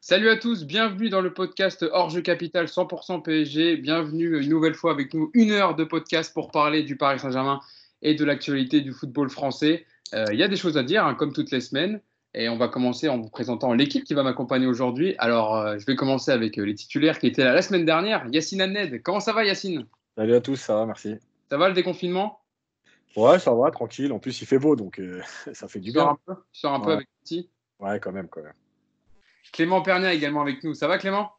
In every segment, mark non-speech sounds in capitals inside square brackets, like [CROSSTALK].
Salut à tous, bienvenue dans le podcast Hors Jeu Capital 100% PSG. Bienvenue une nouvelle fois avec nous, une heure de podcast pour parler du Paris Saint-Germain et de l'actualité du football français. Euh, Il y a des choses à dire, hein, comme toutes les semaines. Et on va commencer en vous présentant l'équipe qui va m'accompagner aujourd'hui. Alors, euh, je vais commencer avec euh, les titulaires qui étaient là la semaine dernière. Yacine Anned, comment ça va Yacine? Salut à tous, ça va, merci. Ça va le déconfinement? Ouais, ça va, tranquille. En plus, il fait beau, donc [LAUGHS] ça fait du Tu sors bien. un peu, tu sors un peu avec petit Ouais, quand même, quand même. Clément Pernier également avec nous. Ça va Clément?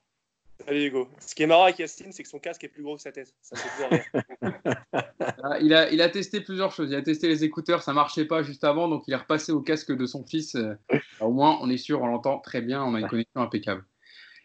Salut Hugo. Ce qui est marrant avec Yacine, c'est que son casque est plus gros que sa tête. Ça fait. [LAUGHS] Ah, il, a, il a testé plusieurs choses. Il a testé les écouteurs, ça marchait pas juste avant, donc il est repassé au casque de son fils. Euh, au moins, on est sûr, on l'entend très bien, on a une connexion impeccable.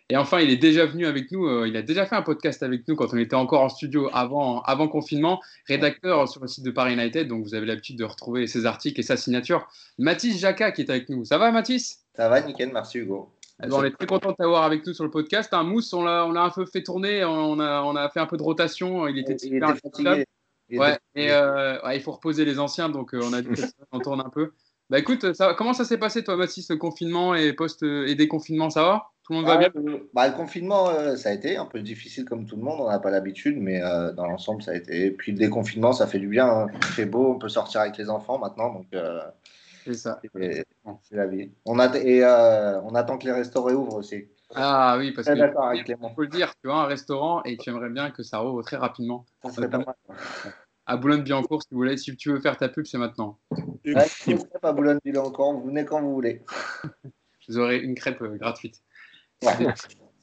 Et enfin, il est déjà venu avec nous. euh, il a déjà fait un podcast avec nous quand on était encore en studio avant, avant confinement. Rédacteur sur le site de Paris United, donc vous avez l'habitude de retrouver ses articles et sa signature. Mathis Jacquat qui est avec nous. Ça va, Mathis? Ça va, nickel, merci Hugo. Eh ben, on est très content de t'avoir avec nous sur le podcast. Un mousse, on l'a, on un peu fait tourner, on a, on a fait un peu de rotation. Il était Il super était fatigué. Il Ouais, était et euh, ouais, il faut reposer les anciens, donc euh, on a dit qu'on [LAUGHS] tourne un peu. Bah écoute, ça, comment ça s'est passé toi, Mathis, le confinement et post et déconfinement, ça va? Tout le monde va Ah, bien? euh, bah, le confinement, euh, ça a été un peu difficile comme tout le monde, on n'a pas l'habitude, mais euh, dans l'ensemble, ça a été. Et puis le déconfinement, ça fait du bien. hein. Il fait beau, on peut sortir avec les enfants maintenant, donc euh, C'est ça. c'est la vie. On, a, et euh, on attend que les restaurants ouvrent aussi. Ah oui, parce que d'accord avec faut le dire, tu as un restaurant et tu aimerais bien que ça rouvre très rapidement. Ça serait pas mal. À Boulogne-Billancourt, si vous voulez, si tu veux faire ta pub, c'est maintenant. Hugo, Ouais, je serai pas Boulogne-Billancourt, vous venez quand vous voulez. [LAUGHS] Vous aurez une crêpe euh, gratuite. Ouais.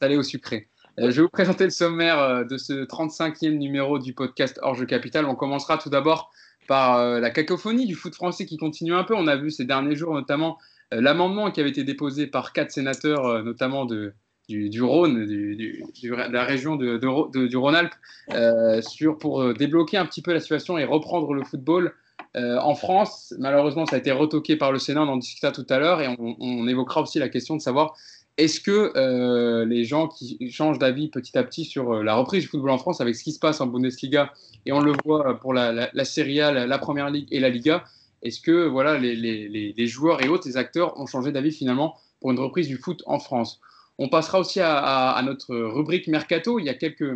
Salé au sucré. Euh, je vais vous présenter le sommaire de ce 35e numéro du podcast Jeu Capital. On commencera tout d'abord par euh, la cacophonie du foot français qui continue un peu. On a vu ces derniers jours notamment euh, l'amendement qui avait été déposé par quatre sénateurs, euh, notamment du, Rhône, de la région du Rhône-Alpes, pour débloquer un petit peu la situation et reprendre le football. en France, malheureusement, ça a été retoqué par le Sénat, on en discutera tout à l'heure, et on évoquera aussi la question de savoir est-ce que euh, les gens qui changent d'avis petit à petit sur euh, la reprise du football en France avec ce qui se passe en Bundesliga et on le voit pour la, la, la Serie A, la, la Première Ligue et la Liga, est-ce que voilà les, joueurs et autres, les acteurs ont changé d'avis finalement pour une reprise du foot en France? On passera aussi à, notre rubrique Mercato. Il y a quelques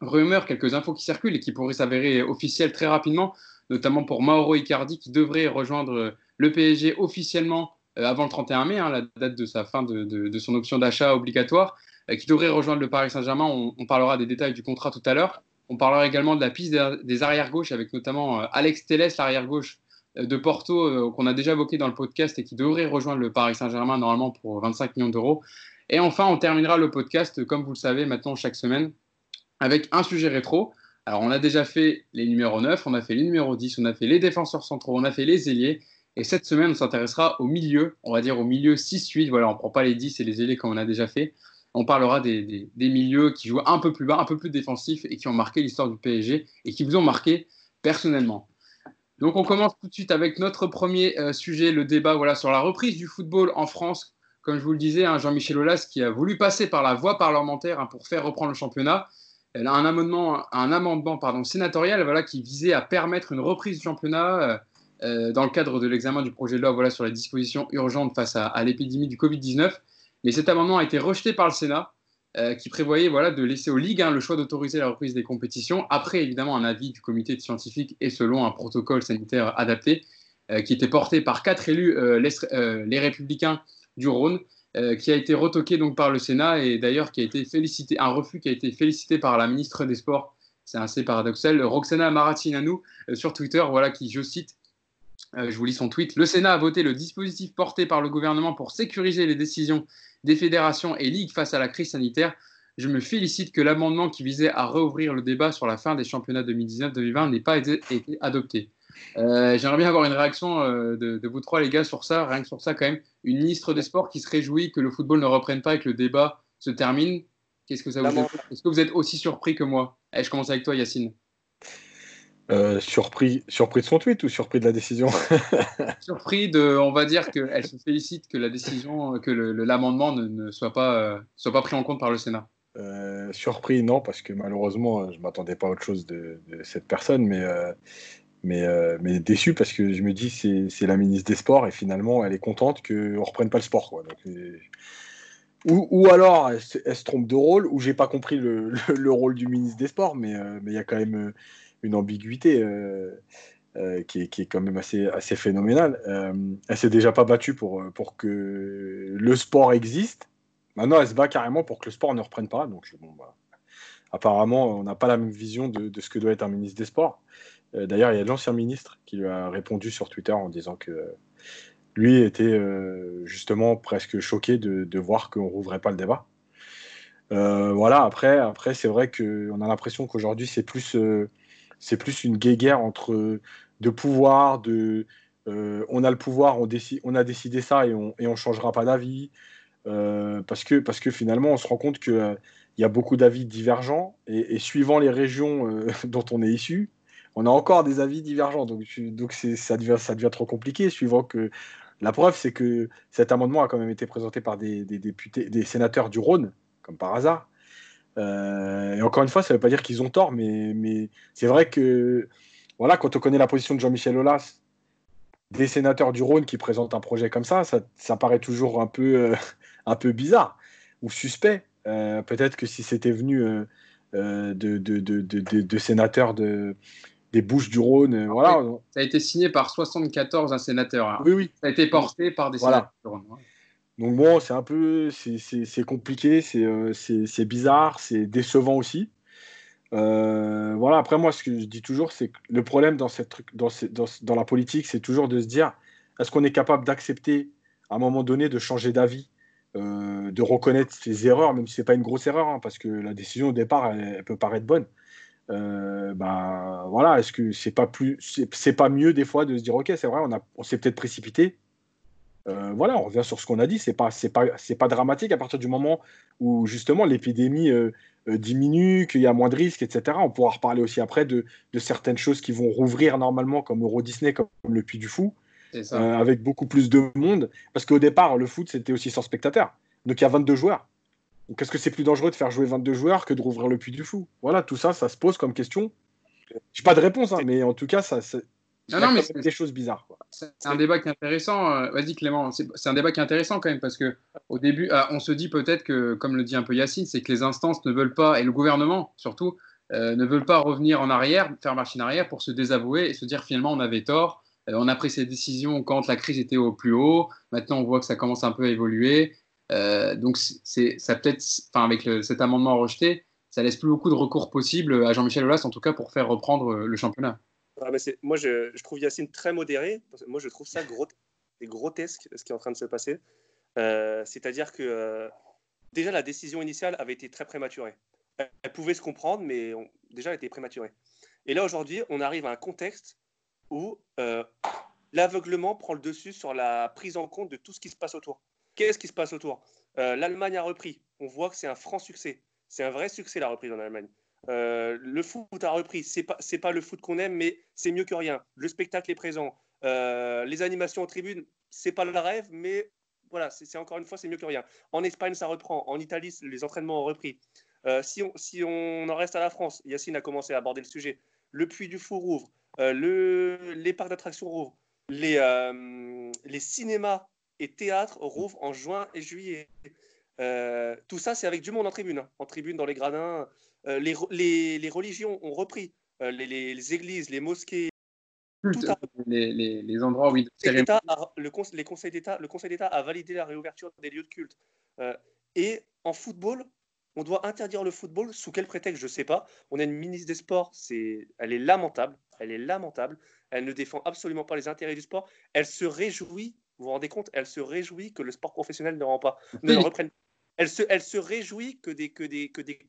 rumeurs, quelques infos qui circulent et qui pourraient s'avérer officielles très rapidement, notamment pour Mauro Icardi qui devrait rejoindre le PSG officiellement euh, avant le 31 mai, hein, la date de sa fin de, son option d'achat obligatoire, euh, qui devrait rejoindre le Paris Saint-Germain. On, parlera des détails du contrat tout à l'heure. On parlera également de la piste des, arrières-gauches avec notamment euh, Alex Telles, l'arrière-gauche euh, de Porto, qu'on a déjà évoqué dans le podcast et qui devrait rejoindre le Paris Saint-Germain normalement pour 25 millions d'euros. Et enfin, on terminera le podcast, comme vous le savez maintenant chaque semaine, avec un sujet rétro. Alors, on a déjà fait les numéros 9, on a fait les numéros 10, on a fait les défenseurs centraux, on a fait les ailiers. Et cette semaine, on s'intéressera au milieu, on va dire au milieu 6-8. Voilà, on ne prend pas les 10 et les ailiers comme on a déjà fait. On parlera des, des, des, milieux qui jouent un peu plus bas, un peu plus défensifs et qui ont marqué l'histoire du PSG et qui vous ont marqué personnellement. Donc, on commence tout de suite avec notre premier euh, sujet, le débat voilà, sur la reprise du football en France. Comme je vous le disais, hein, Jean-Michel Aulas qui a voulu passer par la voie parlementaire hein, pour faire reprendre le championnat. Elle a un amendement, un amendement pardon, sénatorial voilà, qui visait à permettre une reprise du championnat. Euh, dans le cadre de l'examen du projet de loi sur les dispositions urgentes face à, l'épidémie du Covid-19. Mais cet amendement a été rejeté par le Sénat, euh, qui prévoyait de laisser aux ligues hein, le choix d'autoriser la reprise des compétitions, après évidemment un avis du comité de scientifiques et selon un protocole sanitaire adapté, euh, qui était porté par quatre élus, euh, les, républicains du Rhône, euh, qui a été retoqué donc, par le Sénat et d'ailleurs qui a été félicité, un refus qui a été félicité par la ministre des Sports, c'est assez paradoxal, Roxana Maracineanu, euh, sur Twitter, voilà, qui, je cite, euh, je vous lis son tweet. Le Sénat a voté le dispositif porté par le gouvernement pour sécuriser les décisions des fédérations et ligues face à la crise sanitaire. Je me félicite que l'amendement qui visait à rouvrir le débat sur la fin des championnats 2019-2020 n'ait pas été, été adopté. Euh, J'aimerais bien avoir une réaction euh, de, de, vous trois, les gars, sur ça. Rien que sur ça, quand même. Une ministre des Sports qui se réjouit que le football ne reprenne pas et que le débat se termine. Qu'est-ce que ça vous Est-ce que vous êtes aussi surpris que moi? Allez, Je commence avec toi, Yacine. Euh, surpris, surpris de son tweet ou surpris de la décision? [LAUGHS] Surpris de, on va dire qu'elle se félicite que la décision, que l'amendement ne, ne, soit pas, euh, soit pas pris en compte par le Sénat. Euh, surpris, non, parce que malheureusement, je ne m'attendais pas à autre chose de, de cette personne, mais, mais, mais déçu parce que je me dis c'est la ministre des Sports et finalement elle est contente qu'on ne reprenne pas le sport. Quoi. Donc, ou, ou, alors elle, se trompe de rôle, ou j'ai pas compris le, le, le, rôle du ministre des Sports, mais il y a quand même une ambiguïté. Euh, qui, est, qui, est, quand même assez, assez phénoménale. Euh, elle s'est déjà pas battue pour, pour que le sport existe. Maintenant, elle se bat carrément pour que le sport ne reprenne pas. Donc, bon, bah, apparemment, on n'a pas la même vision de, de, ce que doit être un ministre des Sports. Euh, D'ailleurs, il y a l'ancien ministre qui lui a répondu sur Twitter en disant que lui était euh, justement presque choqué de, de voir qu'on rouvrait pas le débat. Euh, voilà, après, après c'est vrai qu'on a l'impression qu'aujourd'hui, c'est plus c'est plus une guéguerre entre de pouvoir, de euh, on a le pouvoir, on, décide, on a décidé ça et on ne changera pas d'avis. Euh, parce, que, parce que finalement, on se rend compte qu'il euh, y a beaucoup d'avis divergents et, et, suivant les régions euh, [LAUGHS] dont on est issu, on a encore des avis divergents. Donc, donc ça, devient, ça devient trop compliqué. Suivant que la preuve, c'est que cet amendement a quand même été présenté par des, des députés, des sénateurs du Rhône, comme par hasard. Euh, et encore une fois, ça ne veut pas dire qu'ils ont tort, mais, mais c'est vrai que voilà, quand on connaît la position de Jean-Michel Aulas, des sénateurs du Rhône qui présentent un projet comme ça, ça, ça paraît toujours un peu, euh, un peu bizarre ou suspect. Euh, Peut-être que si c'était venu de, de, de, de, sénateurs de, des Bouches du Rhône, voilà. Ça a été signé par 74 sénateurs. Hein. Oui, oui. Ça a été porté par des voilà. sénateurs du Rhône. Ouais. Donc bon, c'est un peu, c'est compliqué, c'est bizarre, c'est décevant aussi. Euh, voilà, après moi, ce que je dis toujours, c'est que le problème dans, cette, dans, dans, dans la politique, c'est toujours de se dire, est-ce qu'on est capable d'accepter à un moment donné de changer d'avis, euh, de reconnaître ses erreurs, même si c'est pas une grosse erreur, hein, parce que la décision au départ, elle, elle peut paraître bonne. Euh, bah voilà, est-ce que c'est pas plus, c'est pas mieux des fois de se dire, ok, c'est vrai, on, a, on s'est peut-être précipité, euh, voilà, on revient sur ce qu'on a dit, c'est pas, c'est pas, c'est pas dramatique à partir du moment où justement l'épidémie euh, euh, diminue, qu'il y a moins de risques, etc. On pourra reparler aussi après de, de, certaines choses qui vont rouvrir normalement, comme Euro Disney, comme le Puy du Fou, avec beaucoup plus de monde. Parce qu'au départ, le foot, c'était aussi sans spectateurs. Donc il y a 22 joueurs. Donc est-ce que c'est plus dangereux de faire jouer 22 joueurs que de rouvrir le Puy du Fou? Voilà, tout ça, ça se pose comme question. J'ai pas de réponse, hein, mais en tout cas, ça, non, non, mais c'est des choses bizarres. C'est un débat qui est intéressant. Euh, vas-y Clément, c'est un débat qui est intéressant quand même parce que au début, ah, on se dit peut-être que, comme le dit un peu Yacine, c'est que les instances ne veulent pas et le gouvernement surtout euh, ne veulent pas revenir en arrière, faire machine arrière pour se désavouer et se dire finalement on avait tort. Euh, on a pris ces décisions quand la crise était au plus haut. Maintenant, on voit que ça commence un peu à évoluer. Euh, donc, c'est ça peut-être, enfin avec le, cet amendement rejeté, ça laisse plus beaucoup de recours possibles à Jean-Michel Aulas en tout cas pour faire reprendre le championnat. Ah, moi, je, trouve Yacine très modéré. Moi, je trouve ça grotesque ce qui est en train de se passer. Euh, C'est-à-dire que euh, déjà, la décision initiale avait été très prématurée. Elle, pouvait se comprendre, mais déjà, elle était prématurée. Et là, aujourd'hui, on arrive à un contexte où euh, l'aveuglement prend le dessus sur la prise en compte de tout ce qui se passe autour. Qu'est-ce qui se passe autour? L'Allemagne a repris. On voit que c'est un franc succès. C'est un vrai succès, la reprise en Allemagne. Euh, le foot a repris. C'est pas c'est pas le foot qu'on aime, mais c'est mieux que rien. Le spectacle est présent. Euh, les animations en tribune, c'est pas le rêve, mais voilà, c'est encore une fois c'est mieux que rien. En Espagne, ça reprend. En Italie, les entraînements ont repris. Euh, si, on, si on en reste à la France, Yacine a commencé à aborder le sujet. Le Puy du Fou rouvre. Le, les parcs d'attractions rouvrent. Les, les cinémas et théâtres rouvrent en juin et juillet. Tout ça, c'est avec du monde en tribune. Hein. En tribune, dans les gradins, les, les, les, religions ont repris, euh, les, les, églises, les mosquées, tout les, les, endroits où il a, le, conseil, les conseils d'État, le Conseil d'État a validé la réouverture des lieux de culte. Euh, et en football, on doit interdire le football. Sous quel prétexte Je ne sais pas. On a une ministre des Sports, c'est, elle est lamentable. Elle est lamentable. Elle ne défend absolument pas les intérêts du sport. Elle se réjouit, vous vous rendez compte Elle se réjouit que le sport professionnel ne, rend pas, ne reprenne elle se, réjouit que des,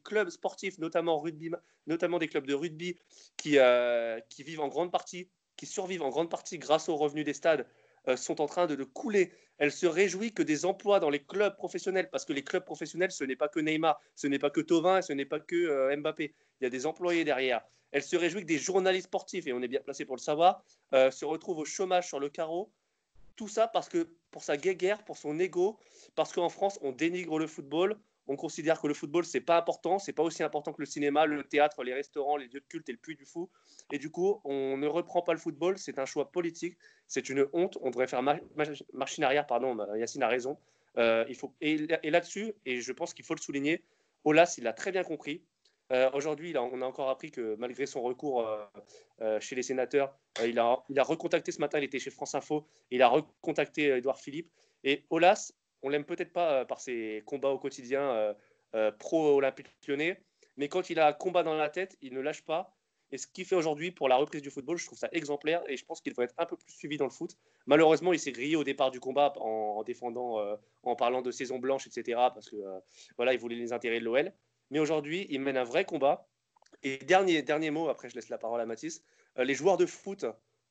clubs sportifs, notamment, des clubs de rugby, qui, euh, qui vivent en grande partie, qui survivent en grande partie grâce aux revenus des stades, euh, sont en train de le couler. Elle se réjouit que des emplois dans les clubs professionnels, parce que les clubs professionnels, ce n'est pas que Neymar, ce n'est pas que Tovin, ce n'est pas que euh, Mbappé. Il y a des employés derrière. Elle se réjouit que des journalistes sportifs, et on est bien placé pour le savoir, se retrouvent au chômage sur le carreau. Tout ça parce que pour sa guéguerre, pour son ego, parce qu'en France, on dénigre le football, on considère que le football, c'est pas important, c'est pas aussi important que le cinéma, le théâtre, les restaurants, les lieux de culte et le puits du fou. Et du coup, on ne reprend pas le football, c'est un choix politique, c'est une honte, on devrait faire machine arrière, pardon, Yacine a raison. Euh, il faut, et, là-dessus, et je pense qu'il faut le souligner, Olas, il a très bien compris. Euh, aujourd'hui, on a encore appris que malgré son recours euh, chez les sénateurs, il, a, recontacté ce matin, il était chez France Info, il a recontacté Edouard Philippe. Et Olas, on l'aime peut-être pas euh, par ses combats au quotidien euh, euh, pro-olympique lyonnais, mais quand il a un combat dans la tête, il ne lâche pas. Et ce qu'il fait aujourd'hui pour la reprise du football, je trouve ça exemplaire et je pense qu'il devrait être un peu plus suivi dans le foot. Malheureusement, il s'est grillé au départ du combat en, défendant, en parlant de saison blanche, etc. Parce que voilà, il voulait les intérêts de l'OL. Mais aujourd'hui, il mène un vrai combat. Et dernier, dernier mot, après je laisse la parole à Mathis. les joueurs de foot,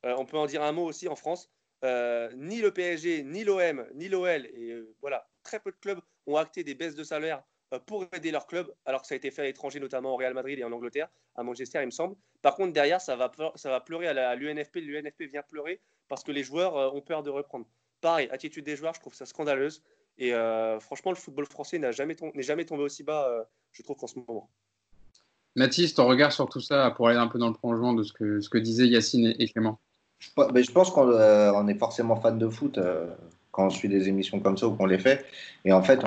on peut en dire un mot aussi en France. Euh, ni le PSG, ni l'OM, ni l'OL, et euh, voilà, très peu de clubs ont acté des baisses de salaire euh, pour aider leur club, alors que ça a été fait à l'étranger, notamment au Real Madrid et en Angleterre, à Manchester, il me semble. Par contre, derrière, ça va, ça va pleurer à l'UNFP. L'UNFP vient pleurer parce que les joueurs ont peur de reprendre. Pareil, attitude des joueurs, je trouve ça scandaleuse. Et franchement, le football français n'est jamais, jamais, tombé aussi bas, je trouve, qu'en ce moment. Mathis, ton regard sur tout ça pour aller un peu dans le prolongement de ce que, ce que disaient Yacine et Clément je pense qu'on euh, est forcément fan de foot euh, quand on suit des émissions comme ça ou qu'on les fait. Et en fait,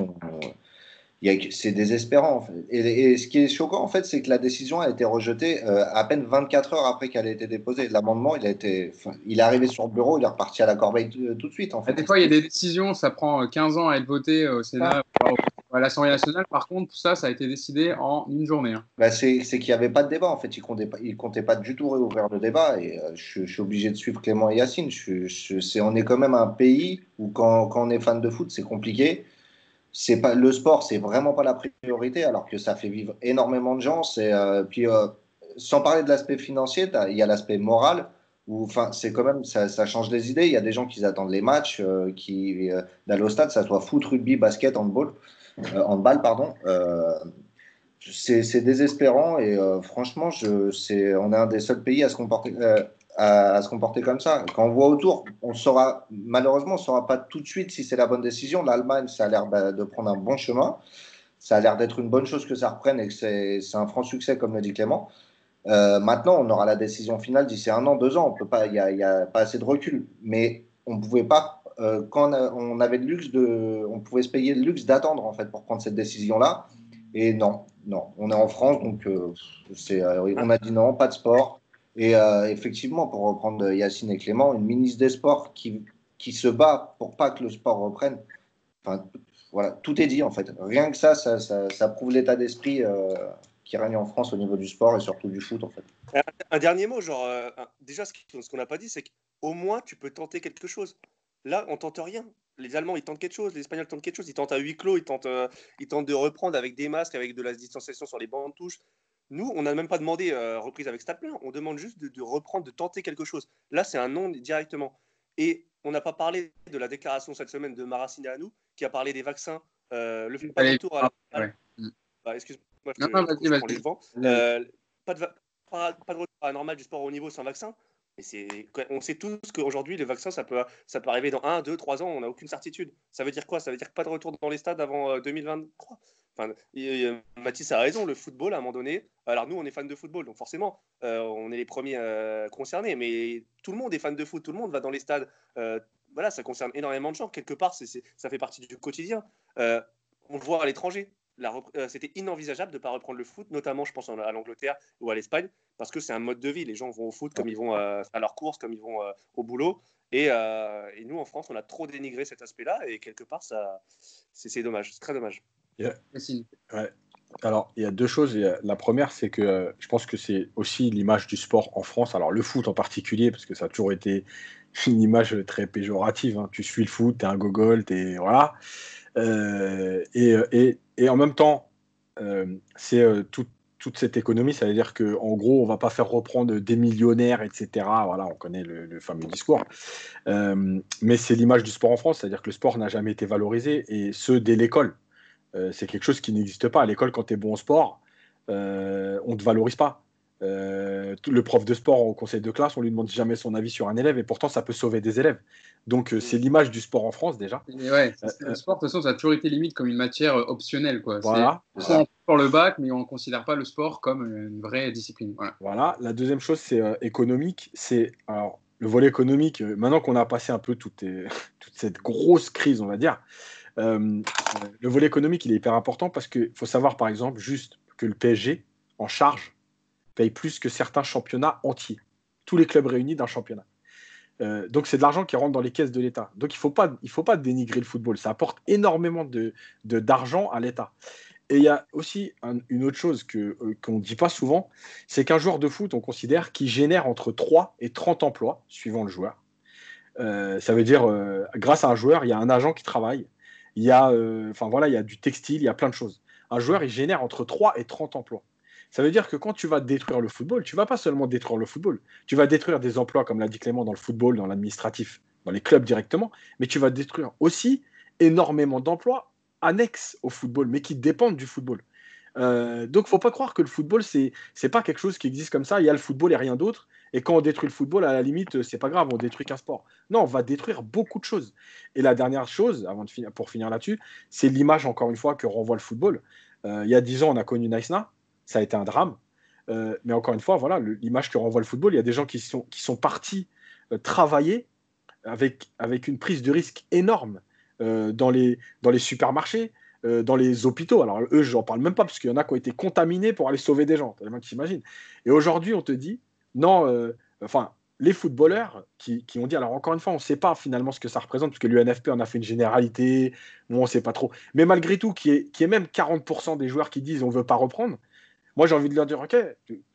c'est désespérant. Et, ce qui est choquant, en fait, c'est que la décision a été rejetée euh, à peine 24 heures après qu'elle ait été déposée. L'amendement, il, a été, il est arrivé sur le bureau, il est reparti à la corbeille tout de suite. En fait. Des fois, il y a des décisions, ça prend 15 ans à être voté au Sénat. Ah à l'Assemblée nationale, par contre, ça, ça a été décidé en une journée. Hein. Bah, c'est qu'il n'y avait pas de débat, en fait. Ils ne comptaient, pas, comptaient pas du tout réouvrir le débat. Et euh, je, suis obligé de suivre Clément et Yacine. Je, on est quand même un pays où, quand, quand on est fan de foot, c'est compliqué. C'est pas, le sport, c'est vraiment pas la priorité, alors que ça fait vivre énormément de gens. C'est, euh, puis, euh, sans parler de l'aspect financier, il y a l'aspect moral. Enfin, c'est quand même, ça, change les idées. Il y a des gens qui attendent les matchs, qui d'aller au stade, ça soit foot, rugby, basket, handball euh, balle, pardon. Euh, c'est désespérant et euh, franchement, je, on est un des seuls pays à se comporter, à, se comporter comme ça. Quand on voit autour, on saura, malheureusement, on ne saura pas tout de suite si c'est la bonne décision. L'Allemagne, ça a l'air de prendre un bon chemin. Ça a l'air d'être une bonne chose que ça reprenne et que c'est un franc succès, comme le dit Clément. maintenant, on aura la décision finale d'ici un an, deux ans. Il n'y a, a, pas assez de recul. Mais on ne pouvait pas euh, quand on avait le luxe de, on pouvait se payer le luxe d'attendre en fait pour prendre cette décision-là. Et non, non, on est en France, donc euh, c'est, euh, on a dit non, pas de sport. Et effectivement, pour reprendre Yacine et Clément, une ministre des Sports qui, qui se bat pour pas que le sport reprenne. Enfin, voilà, tout est dit en fait. Rien que ça, ça, ça, prouve l'état d'esprit qui règne en France au niveau du sport et surtout du foot en fait. Un, dernier mot, genre, déjà ce qu'on n'a pas dit, c'est qu'au moins tu peux tenter quelque chose. Là, on tente rien. Les Allemands, ils tentent quelque chose, les Espagnols tentent quelque chose, ils tentent à huis clos, ils tentent, euh, ils tentent de reprendre avec des masques, avec de la distanciation sur les bancs de touche. Nous, on n'a même pas demandé euh, reprise avec stade plein, on demande juste de, reprendre, de tenter quelque chose. Là, c'est un non directement. Et on n'a pas parlé de la déclaration cette semaine de Maracine à nous, qui a parlé des vaccins. Euh, le pas de retour à la... Bah, excuse-moi, je, non, je, prends les devants. pas, de, pas, pas de retour à la normale du sport au niveau sans vaccin on sait tous qu'aujourd'hui, les vaccins, ça peut, ça peut arriver dans 1, 2, 3 ans, on n'a aucune certitude. Ça veut dire quoi? Ça veut dire pas de retour dans les stades avant 2023 euh, enfin, Mathis a raison, le football, à un moment donné, alors nous, on est fans de football, donc forcément, euh, on est les premiers euh, concernés, mais tout le monde est fan de foot, tout le monde va dans les stades. voilà, ça concerne énormément de gens. Quelque part, ça fait partie du quotidien. on le voit à l'étranger. Euh, c'était inenvisageable de ne pas reprendre le foot, notamment, je pense, à l'Angleterre ou à l'Espagne, parce que c'est un mode de vie. Les gens vont au foot comme ils vont euh, à leurs courses, comme ils vont euh, au boulot. Et, nous, en France, on a trop dénigré cet aspect-là, et quelque part, c'est dommage, c'est très dommage. Alors, il y a deux choses. La première, c'est que je pense que c'est aussi l'image du sport en France. Alors, le foot en particulier, parce que ça a toujours été [LAUGHS] une image très péjorative. Hein. Tu suis le foot, tu es un gogol, es... voilà. et, et, et en même temps, euh, c'est euh, toute cette économie, ça veut dire qu'en gros, on va pas faire reprendre des millionnaires, etc. Voilà, on connaît le, fameux discours. Euh, mais c'est l'image du sport en France, c'est-à-dire que le sport n'a jamais été valorisé, et ce, dès l'école. C'est quelque chose qui n'existe pas. À l'école, quand tu es bon au sport, on ne te valorise pas. Euh, le prof de sport au conseil de classe, on lui demande jamais son avis sur un élève et pourtant ça peut sauver des élèves. Donc euh, c'est l'image du sport en France déjà. ouais, le sport de toute façon ça a toujours été limite comme une matière optionnelle quoi. Voilà. On pour le bac mais on ne considère pas le sport comme une vraie discipline. Voilà. voilà. La deuxième chose c'est économique. C'est alors le volet économique. maintenant qu'on a passé un peu toute, [LAUGHS] toute, cette grosse crise, on va dire, le volet économique il est hyper important parce qu'il faut savoir par exemple juste que le PSG en charge paye plus que certains championnats entiers. Tous les clubs réunis d'un championnat. Euh, donc c'est de l'argent qui rentre dans les caisses de l'État. Donc il ne faut, pas, faut pas dénigrer le football. Ça apporte énormément d'argent de, d'argent à l'État. Et il y a aussi une autre chose euh, qu'on ne dit pas souvent, c'est qu'un joueur de foot, on considère qu'il génère entre 3 et 30 emplois, suivant le joueur. Euh, ça veut dire, grâce à un joueur, il y a un agent qui travaille, il y, a, enfin, voilà, il y a du textile, il y a plein de choses. Un joueur, il génère entre 3 et 30 emplois. Ça veut dire que quand tu vas détruire le football, tu vas pas seulement détruire le football, tu vas détruire des emplois, comme l'a dit Clément, dans le football, dans l'administratif, dans les clubs directement, mais tu vas détruire aussi énormément d'emplois annexes au football, mais qui dépendent du football. Euh, donc, faut pas croire que le football, c'est n'est pas quelque chose qui existe comme ça. Il y a le football et rien d'autre. Et quand on détruit le football, à la limite, c'est pas grave, on détruit qu'un sport. Non, on va détruire beaucoup de choses. Et la dernière chose, avant de pour finir là-dessus, c'est l'image, encore une fois, que renvoie le football. Euh, il y a dix ans, on a connu Naïsna ça a été un drame. Euh, mais encore une fois, voilà, l'image que renvoie le football, il y a des gens qui sont, qui sont partis euh, travailler avec, avec une prise de risque énorme euh, dans, les, dans les supermarchés, dans les hôpitaux. Alors eux, je n'en parle même pas parce qu'il y en a qui ont été contaminés pour aller sauver des gens, tellement tu t'imagines. Et aujourd'hui, on te dit, non, enfin, les footballeurs qui, qui, ont dit, alors encore une fois, on ne sait pas finalement ce que ça représente, parce que l'UNFP en a fait une généralité, on ne sait pas trop. Mais malgré tout, qui est, qui est même 40% des joueurs qui disent on ne veut pas reprendre, moi j'ai envie de leur dire, ok,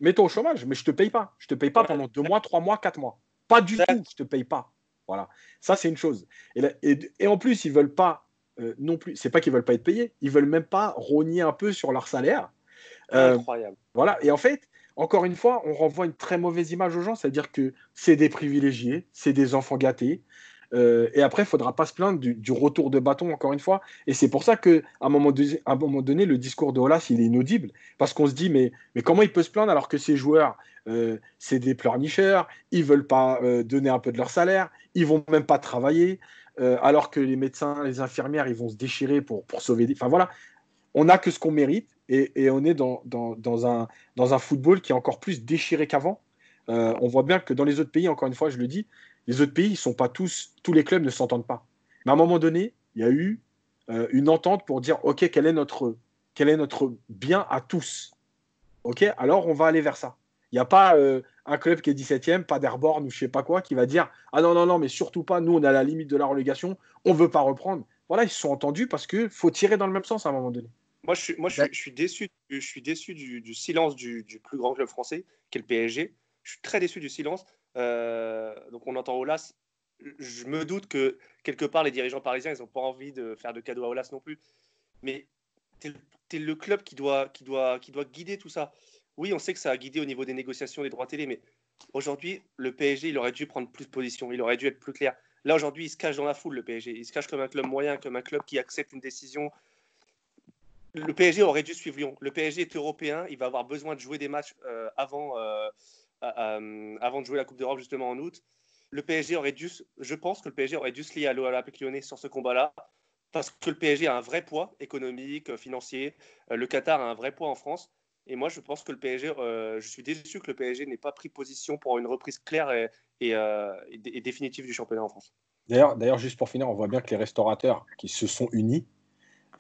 mets-toi au chômage, mais je ne te paye pas. Je ne te paye pas pendant deux mois, trois mois, quatre mois. Pas du tout, je ne te paye pas. Voilà, ça c'est une chose. Et, et, en plus, ils veulent pas euh, non plus, c'est pas qu'ils veulent pas être payés, ils veulent même pas rogner un peu sur leur salaire. Euh, Incroyable. Voilà, et en fait, encore une fois, on renvoie une très mauvaise image aux gens, c'est-à-dire que c'est des privilégiés, c'est des enfants gâtés. Euh, et après, il faudra pas se plaindre du, retour de bâton, encore une fois. Et c'est pour ça un, moment un moment donné, le discours de Olas, il est inaudible. Parce qu'on se dit, mais, comment il peut se plaindre alors que ces joueurs, euh, c'est des pleurnicheurs, ils veulent pas euh, donner un peu de leur salaire, ils vont même pas travailler, alors que les médecins, les infirmières, ils vont se déchirer pour, pour sauver des... Enfin voilà, on n'a que ce qu'on mérite et, on est dans, un, football qui est encore plus déchiré qu'avant. Euh, on voit bien que dans les autres pays, encore une fois, je le dis, les autres pays, ils sont pas tous, tous les clubs ne s'entendent pas. Mais à un moment donné, il y a eu euh, une entente pour dire, ok, quel est notre, bien à tous? Ok, alors on va aller vers ça. Il n'y a pas euh, un club qui est 17e, pas d'Airborne ou je sais pas quoi, qui va dire, ah non, non, non, mais surtout pas, nous on est à la limite de la relégation, on veut pas reprendre. Voilà, ils se sont entendus parce qu'il faut tirer dans le même sens à un moment donné. Moi, je suis, moi, je suis, déçu, je suis déçu du, silence du, plus grand club français, qui est le PSG. Je suis très déçu du silence. Euh, donc, on entend Olas. Je me doute que quelque part, les dirigeants parisiens, ils n'ont pas envie de faire de cadeaux à Olas non plus. Mais tu es, le club qui doit, qui, doit, qui doit guider tout ça. Oui, on sait que ça a guidé au niveau des négociations des droits télé, mais aujourd'hui, le PSG, il aurait dû prendre plus de position, il aurait dû être plus clair. Là, aujourd'hui, il se cache dans la foule, le PSG. Il se cache comme un club moyen, comme un club qui accepte une décision le PSG aurait dû suivre Lyon. Le PSG est européen, il va avoir besoin de jouer des matchs euh, avant, euh, avant de jouer la Coupe d'Europe justement en août. Le PSG aurait dû, je pense que le PSG aurait dû se lier à l'Olympique lyonnais sur ce combat-là, parce que le PSG a un vrai poids économique, financier. Euh, le Qatar a un vrai poids en France. Et moi, je pense que le PSG, je suis déçu que le PSG n'ait pas pris position pour une reprise claire et, et définitive du championnat en France. D'ailleurs, juste pour finir, on voit bien que les restaurateurs qui se sont unis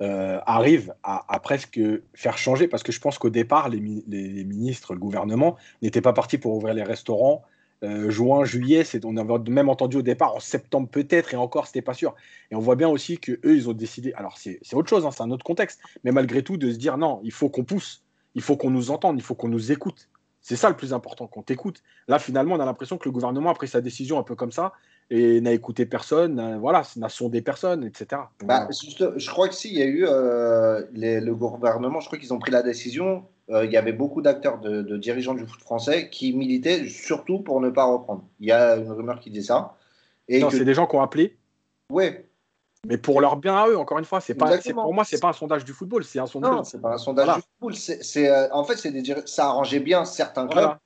euh, arrive à, presque faire changer, parce que je pense qu'au départ, les, ministres, le gouvernement n'étaient pas partis pour ouvrir les restaurants. Euh, juin, juillet, on avait même entendu au départ en septembre peut-être, et encore, c'était pas sûr. Et on voit bien aussi que eux, ils ont décidé. Alors c'est autre chose, hein, c'est un autre contexte, mais malgré tout, de se dire non, il faut qu'on pousse, il faut qu'on nous entende, il faut qu'on nous écoute. C'est ça le plus important, qu'on t'écoute. Là, finalement, on a l'impression que le gouvernement a pris sa décision un peu comme ça, et n'a écouté personne, voilà, n'a sondé personne, etc. Bah, je crois que si, il y a eu euh, le gouvernement, je crois qu'ils ont pris la décision. Euh, il y avait beaucoup d'acteurs, de, dirigeants du foot français qui militaient surtout pour ne pas reprendre. Il y a une rumeur qui dit ça. Et non, c'est des gens qui ont appelé Oui. Mais pour leur bien à eux, encore une fois, c'est pas, pour moi, c'est pas un sondage du football, c'est un sondage. Non, c'est pas un sondage du football. C'est, euh, en fait, c'est des, ça arrangeait bien certains clubs.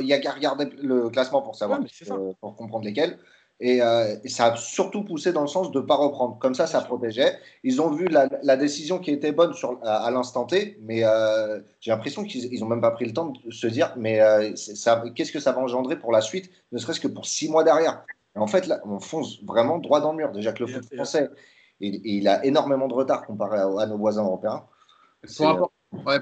Il y a qu'à regarder le classement pour savoir, pour comprendre lesquels. Et, ça a surtout poussé dans le sens de ne pas reprendre. Comme ça, ça protégeait. Ils ont vu la, décision qui était bonne sur, à, l'instant T, mais j'ai l'impression qu'ils n'ont même pas pris le temps de se dire mais qu'est-ce que ça va engendrer pour la suite, ne serait-ce que pour six mois derrière? En fait, là, on fonce vraiment droit dans le mur. Déjà que le foot français, il, a énormément de retard comparé à, nos voisins européens.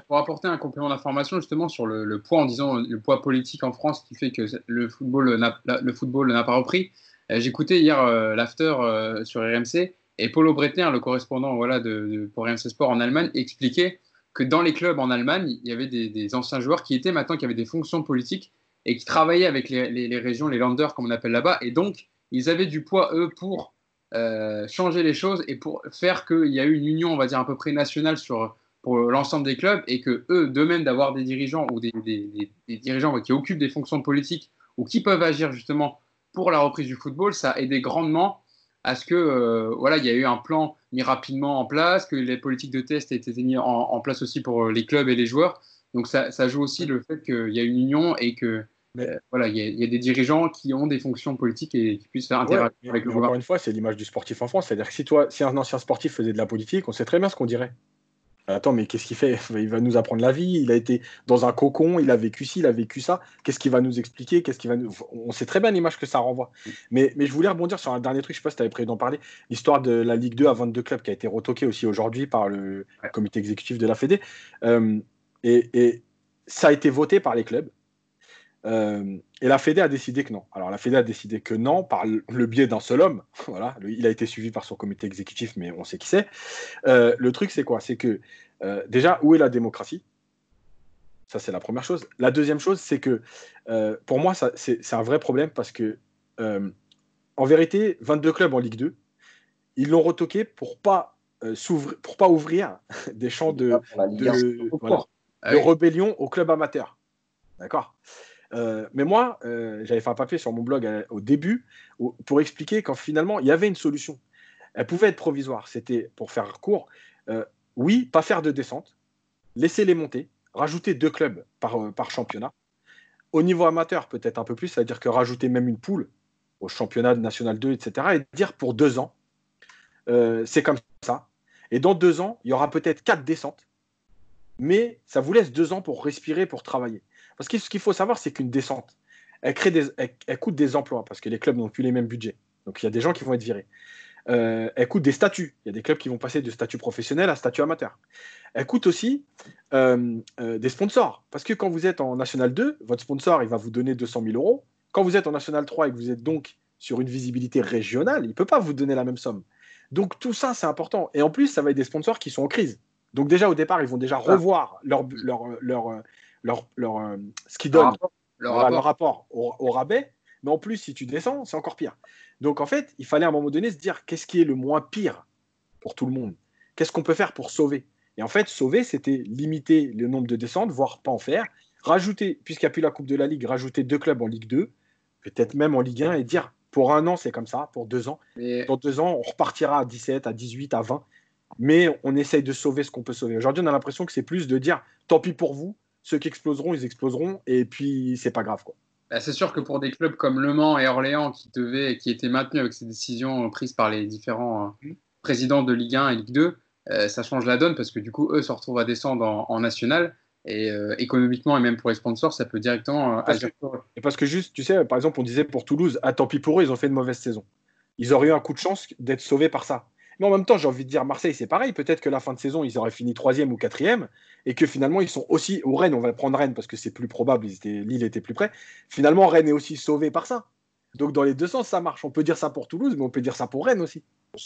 Pour, apporter un complément d'information justement sur le, poids, en disant le poids politique en France qui fait que le le football n'a pas repris. Euh, j'écoutais hier euh, l'after euh, sur RMC et Paulo Bretner, le correspondant voilà, de, pour RMC Sport en Allemagne, expliquait que dans les clubs en Allemagne, il y avait des, anciens joueurs qui étaient maintenant qui avaient des fonctions politiques et qui travaillaient avec les, régions, les landers comme on appelle là-bas, et donc ils avaient du poids eux pour changer les choses et pour faire qu'il y a eu une union, on va dire à peu près nationale sur pour l'ensemble des clubs et que eux, d'eux-mêmes, d'avoir des dirigeants ou des, dirigeants qui occupent des fonctions politiques ou qui peuvent agir justement pour la reprise du football, ça a aidé grandement à ce que euh, voilà, il y a eu un plan mis rapidement en place, que les politiques de test aient été mises en, place aussi pour les clubs et les joueurs. Donc ça, ça joue aussi le fait qu'il y a une union et que mais, euh, voilà, il y, a des dirigeants qui ont des fonctions politiques et qui puissent faire interagir avec le joueur. Encore une fois, c'est l'image du sportif en France. C'est-à-dire que si, toi, si un ancien sportif faisait de la politique, on sait très bien ce qu'on dirait. Attends, mais qu'est-ce qu'il fait? [LAUGHS] Il va nous apprendre la vie. Il a été dans un cocon, il a vécu ci, il a vécu ça. Qu'est-ce qu'il va nous expliquer? Qu'est-ce qu'il va nous... On sait très bien l'image que ça renvoie. Mais, mais je voulais rebondir sur un dernier truc. Je sais pas si tu avais prévu d'en parler. L'histoire de la Ligue 2 à 22 clubs qui a été retoquée aussi aujourd'hui par le comité exécutif de la Fédé. Euh, et, et, ça a été voté par les clubs. Euh, et la Fédé a décidé que non. Alors la Fédé a décidé que non par le biais d'un seul homme. [LAUGHS] Voilà, il a été suivi par son comité exécutif, mais on sait qui c'est. Euh, le truc, c'est quoi? C'est que euh, déjà, où est la démocratie? Ça, c'est la première chose. La deuxième chose, c'est que pour moi, c'est un vrai problème parce que, en vérité, 22 clubs en Ligue 2, ils l'ont retoqué pour pas pour pas ouvrir [LAUGHS] des champs de, de, ah de rébellion au club amateur. D'accord? Euh, mais moi, euh, j'avais fait un papier sur mon blog euh, au début pour expliquer qu'en finalement, il y avait une solution. Elle pouvait être provisoire. C'était, pour faire court, oui, pas faire de descente, laisser les monter, rajouter deux clubs par, par championnat. Au niveau amateur, peut-être un peu plus, c'est-à-dire que rajouter même une poule au championnat national 2, etc. Et dire pour deux ans, c'est comme ça. Et dans deux ans, il y aura peut-être quatre descentes, mais ça vous laisse deux ans pour respirer, pour travailler. Parce que ce qu'il faut savoir, c'est qu'une descente, elle, crée des, elle, coûte des emplois parce que les clubs n'ont plus les mêmes budgets. Donc il y a des gens qui vont être virés. Euh, elle coûte des statuts. Il y a des clubs qui vont passer de statut professionnel à statut amateur. Elle coûte aussi euh, euh, des sponsors. Parce que quand vous êtes en National 2, votre sponsor, il va vous donner 200 000 euros. Quand vous êtes en National 3 et que vous êtes donc sur une visibilité régionale, il ne peut pas vous donner la même somme. Donc tout ça, c'est important. Et en plus, ça va être des sponsors qui sont en crise. Donc déjà, au départ, ils vont déjà revoir leur, leur, leur, leur, leur euh, ce qu'ils donnent, leur, rapport, au, rabais. Mais en plus, si tu descends, c'est encore pire. Donc en fait, il fallait à un moment donné se dire qu'est-ce qui est le moins pire pour tout le monde? Qu'est-ce qu'on peut faire pour sauver? Et en fait, sauver, c'était limiter le nombre de descentes, voire pas en faire. Rajouter, puisqu'il n'y a plus la Coupe de la Ligue, rajouter deux clubs en Ligue 2, peut-être même en Ligue 1, et dire pour un an, c'est comme ça, pour deux ans. Dans deux ans, on repartira à 17, à 18, à 20. Mais on essaye de sauver ce qu'on peut sauver. Aujourd'hui, on a l'impression que c'est plus de dire tant pis pour vous, ceux qui exploseront, ils exploseront, et puis c'est pas grave. quoi. Bah, c'est sûr que pour des clubs comme Le Mans et Orléans qui, devaient, qui étaient maintenus avec ces décisions prises par les différents euh, présidents de Ligue 1 et Ligue 2, euh, ça change la donne parce que du coup, eux se retrouvent à descendre en, national. Et euh, économiquement et même pour les sponsors, ça peut directement agir. Et parce que juste, tu sais, par exemple, on disait pour Toulouse, ah tant pis pour eux, ils ont fait une mauvaise saison. Ils auraient eu un coup de chance d'être sauvés par ça. Mais en même temps, j'ai envie de dire, Marseille, c'est pareil. Peut-être que la fin de saison, ils auraient fini troisième ou quatrième, et que finalement, ils sont aussi. Ou Rennes, on va prendre Rennes parce que c'est plus probable, Lille était plus près. Finalement, Rennes est aussi sauvé par ça. Donc, dans les deux sens, ça marche. On peut dire ça pour Toulouse, mais on peut dire ça pour Rennes aussi.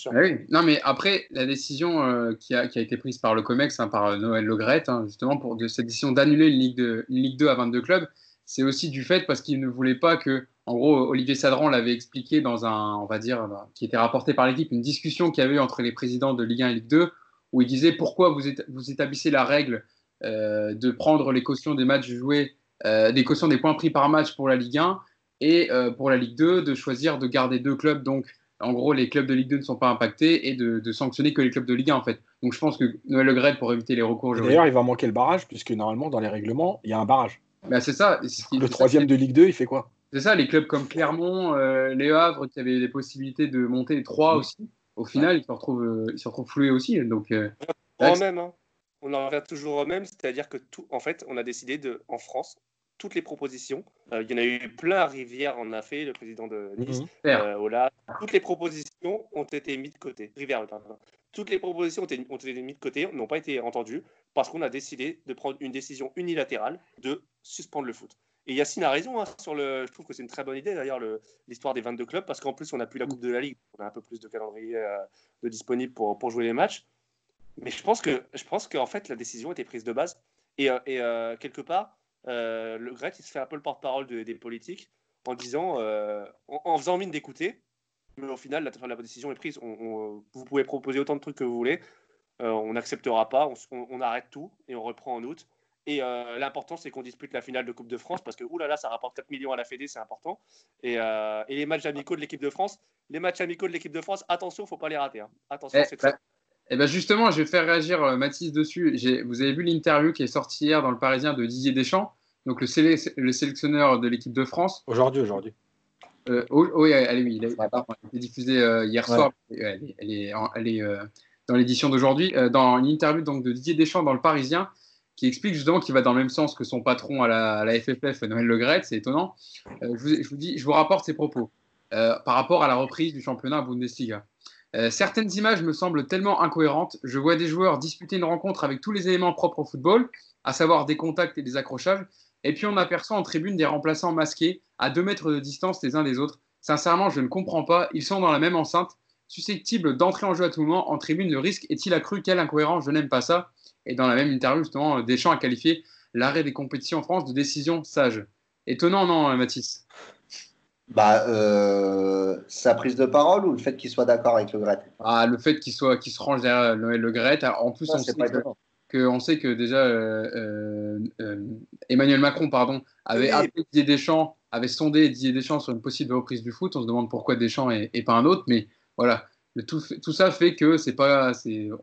Ah oui. Non, mais après, la décision euh, qui, a, été prise par le COMEX, hein, par Noël Legrette, hein, justement, pour de cette décision d'annuler une Ligue, Ligue 2 à 22 clubs, c'est aussi du fait parce qu'il ne voulait pas que en gros, Olivier Sadran l'avait expliqué dans un, on va dire, qui était rapporté par l'équipe, une discussion qu'il y avait eu entre les présidents de Ligue 1 et Ligue 2, où il disait pourquoi vous, établissez la règle euh, de prendre les cautions des matchs joués, euh, des cautions des points pris par match pour la Ligue 1, et euh, pour la Ligue 2, de choisir de garder deux clubs, donc en gros, les clubs de Ligue 2 ne sont pas impactés et de, sanctionner que les clubs de Ligue 1, en fait. Donc je pense que Noël Le Gret, pour éviter les recours. D'ailleurs, il va manquer le barrage, puisque normalement, dans les règlements, il y a un barrage. Bah, c'est ça. Le troisième de Ligue 2, il fait quoi? C'est ça, les clubs comme Clermont, euh, Les Havres, qui avaient des possibilités de monter trois aussi, au final, ils se retrouvent, euh, ils se retrouvent floués aussi. Donc, euh, même, hein. on en revient toujours au même, c'est-à-dire que tout, en fait, on a décidé de, en France, toutes les propositions. Euh, il y en a eu plein. Rivière en a fait, le président de Nice. Mhm. Euh, toutes les propositions ont été mises de côté. Rivière, Toutes les propositions ont été, ont été mises de côté, n'ont pas été entendues parce qu'on a décidé de prendre une décision unilatérale de suspendre le foot. Et Yacine a raison hein. Je trouve que c'est une très bonne idée d'ailleurs l'histoire des 22 clubs parce qu'en plus on n'a plus la Coupe de la Ligue, on a un peu plus de calendrier euh, de disponible pour, jouer les matchs. Mais je pense que je pense qu'en fait la décision était prise de base et, et quelque part euh, le Gret, il se fait un peu le porte-parole des politiques en disant, euh, en, faisant mine d'écouter, mais au final, la, décision est prise. Vous pouvez proposer autant de trucs que vous voulez, euh, on n'acceptera pas, on, arrête tout et on reprend en août. Et l'important, c'est qu'on dispute la finale de Coupe de France parce que, oulala, ça rapporte 4 millions à la Fédé, c'est important. Et, les matchs amicaux de l'équipe de France, les matchs amicaux de l'équipe de France, attention, faut pas les rater. Hein. Attention, eh, c'est bah, eh ben justement, je vais faire réagir euh, Mathis dessus. Vous avez vu l'interview qui est sortie hier dans le Parisien de Didier Deschamps, donc le, sélectionneur de l'équipe de France. Aujourd'hui, aujourd'hui. Euh, oh, oh oui, elle, oui, il a, été diffusé euh, hier soir. Elle, est, dans l'édition d'aujourd'hui. dans une interview donc, de Didier Deschamps dans le Parisien, qui explique justement qu'il va dans le même sens que son patron à la, FFF, Noël Le Gret, c'est étonnant. Je vous, je, vous, dis, je vous rapporte ses propos par rapport à la reprise du championnat Bundesliga. Euh, certaines images me semblent tellement incohérentes. Je vois des joueurs disputer une rencontre avec tous les éléments propres au football, à savoir des contacts et des accrochages, et puis on aperçoit en tribune des remplaçants masqués à deux mètres de distance les uns des autres. Sincèrement, je ne comprends pas. Ils sont dans la même enceinte, susceptibles d'entrer en jeu à tout moment. En tribune, le risque est-il accru? Quelle incohérence Je n'aime pas ça. Et dans la même interview, justement, Deschamps a qualifié l'arrêt des compétitions en France de décision sage. Étonnant, non, Mathis? Bah, euh, sa prise de parole ou le fait qu'il soit d'accord avec le Gret ah, Le fait qu'il soit qu'il se range derrière Noël Le Gret. En plus, on, sait que, on, sait que, déjà euh, euh, Emmanuel Macron pardon, avait appelé Didier Deschamps, avait sondé Didier Deschamps sur une possible reprise du foot. On se demande pourquoi Deschamps et, pas un autre. Mais voilà, tout, tout, ça fait que c'est pas.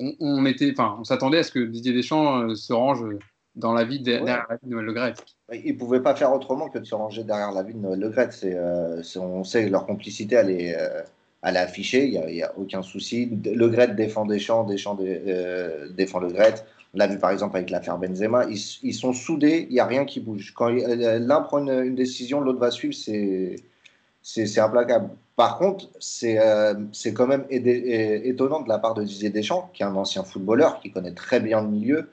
On, on, était, on s'attendait à ce que Didier Deschamps se range dans la vie derrière la vie de Noël Le Gret. Ils ne pouvaient pas faire autrement que de se ranger derrière la vie de Noël Le Gret. Euh, on sait leur complicité, elle est, euh, affichée, il n'y a, aucun souci. Le Gret défend Deschamps, Deschamps euh, défend Le Gret. On l'a vu par exemple avec l'affaire Benzema. Ils, sont soudés, il n'y a rien qui bouge. Quand l'un prend une, décision, l'autre va suivre, c'est implacable. Par contre, c'est quand même étonnant de la part de Didier Deschamps, qui est un ancien footballeur, qui connaît très bien le milieu,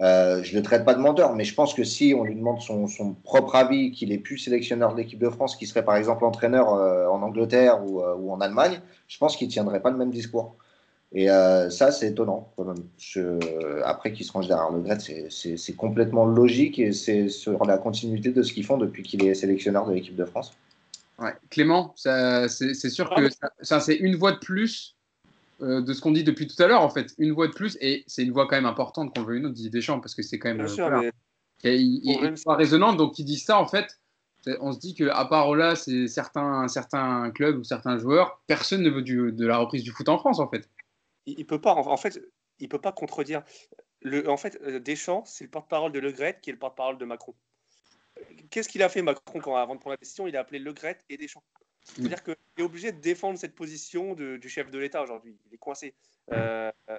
euh, je ne le traite pas de menteur, mais je pense que si on lui demande son, propre avis, qu'il est plus sélectionneur de l'équipe de France, qu'il serait par exemple entraîneur euh, en Angleterre euh, ou, en Allemagne, je pense qu'il ne tiendrait pas le même discours. Et ça, c'est étonnant après qu'il se range derrière le Gret, c'est complètement logique et c'est sur la continuité de ce qu'ils font depuis qu'il est sélectionneur de l'équipe de France. Ouais. Clément, c'est sûr que ça c'est une voix de plus euh, de ce qu'on dit depuis tout à l'heure, en fait, une voix de plus, et c'est une voix quand même importante qu'on veut une autre, Didier Deschamps, parce que c'est quand même. Bien sûr, mais... il, est pas résonante, donc il dit ça, en fait, on se dit qu'à part là, c'est certains, certains clubs ou certains joueurs, personne ne veut de la reprise du foot en France, en fait. Il, ne peut pas, en fait, il peut pas contredire. Le, en fait, euh, Deschamps, c'est le porte-parole de Le Gret qui est le porte-parole de Macron. Qu'est-ce qu'il a fait Macron quand, avant de prendre la décision? Il a appelé Le Gret et Deschamps. C'est-à-dire qu'il est obligé de défendre cette position du chef de l'État aujourd'hui. Il est coincé. Euh, euh,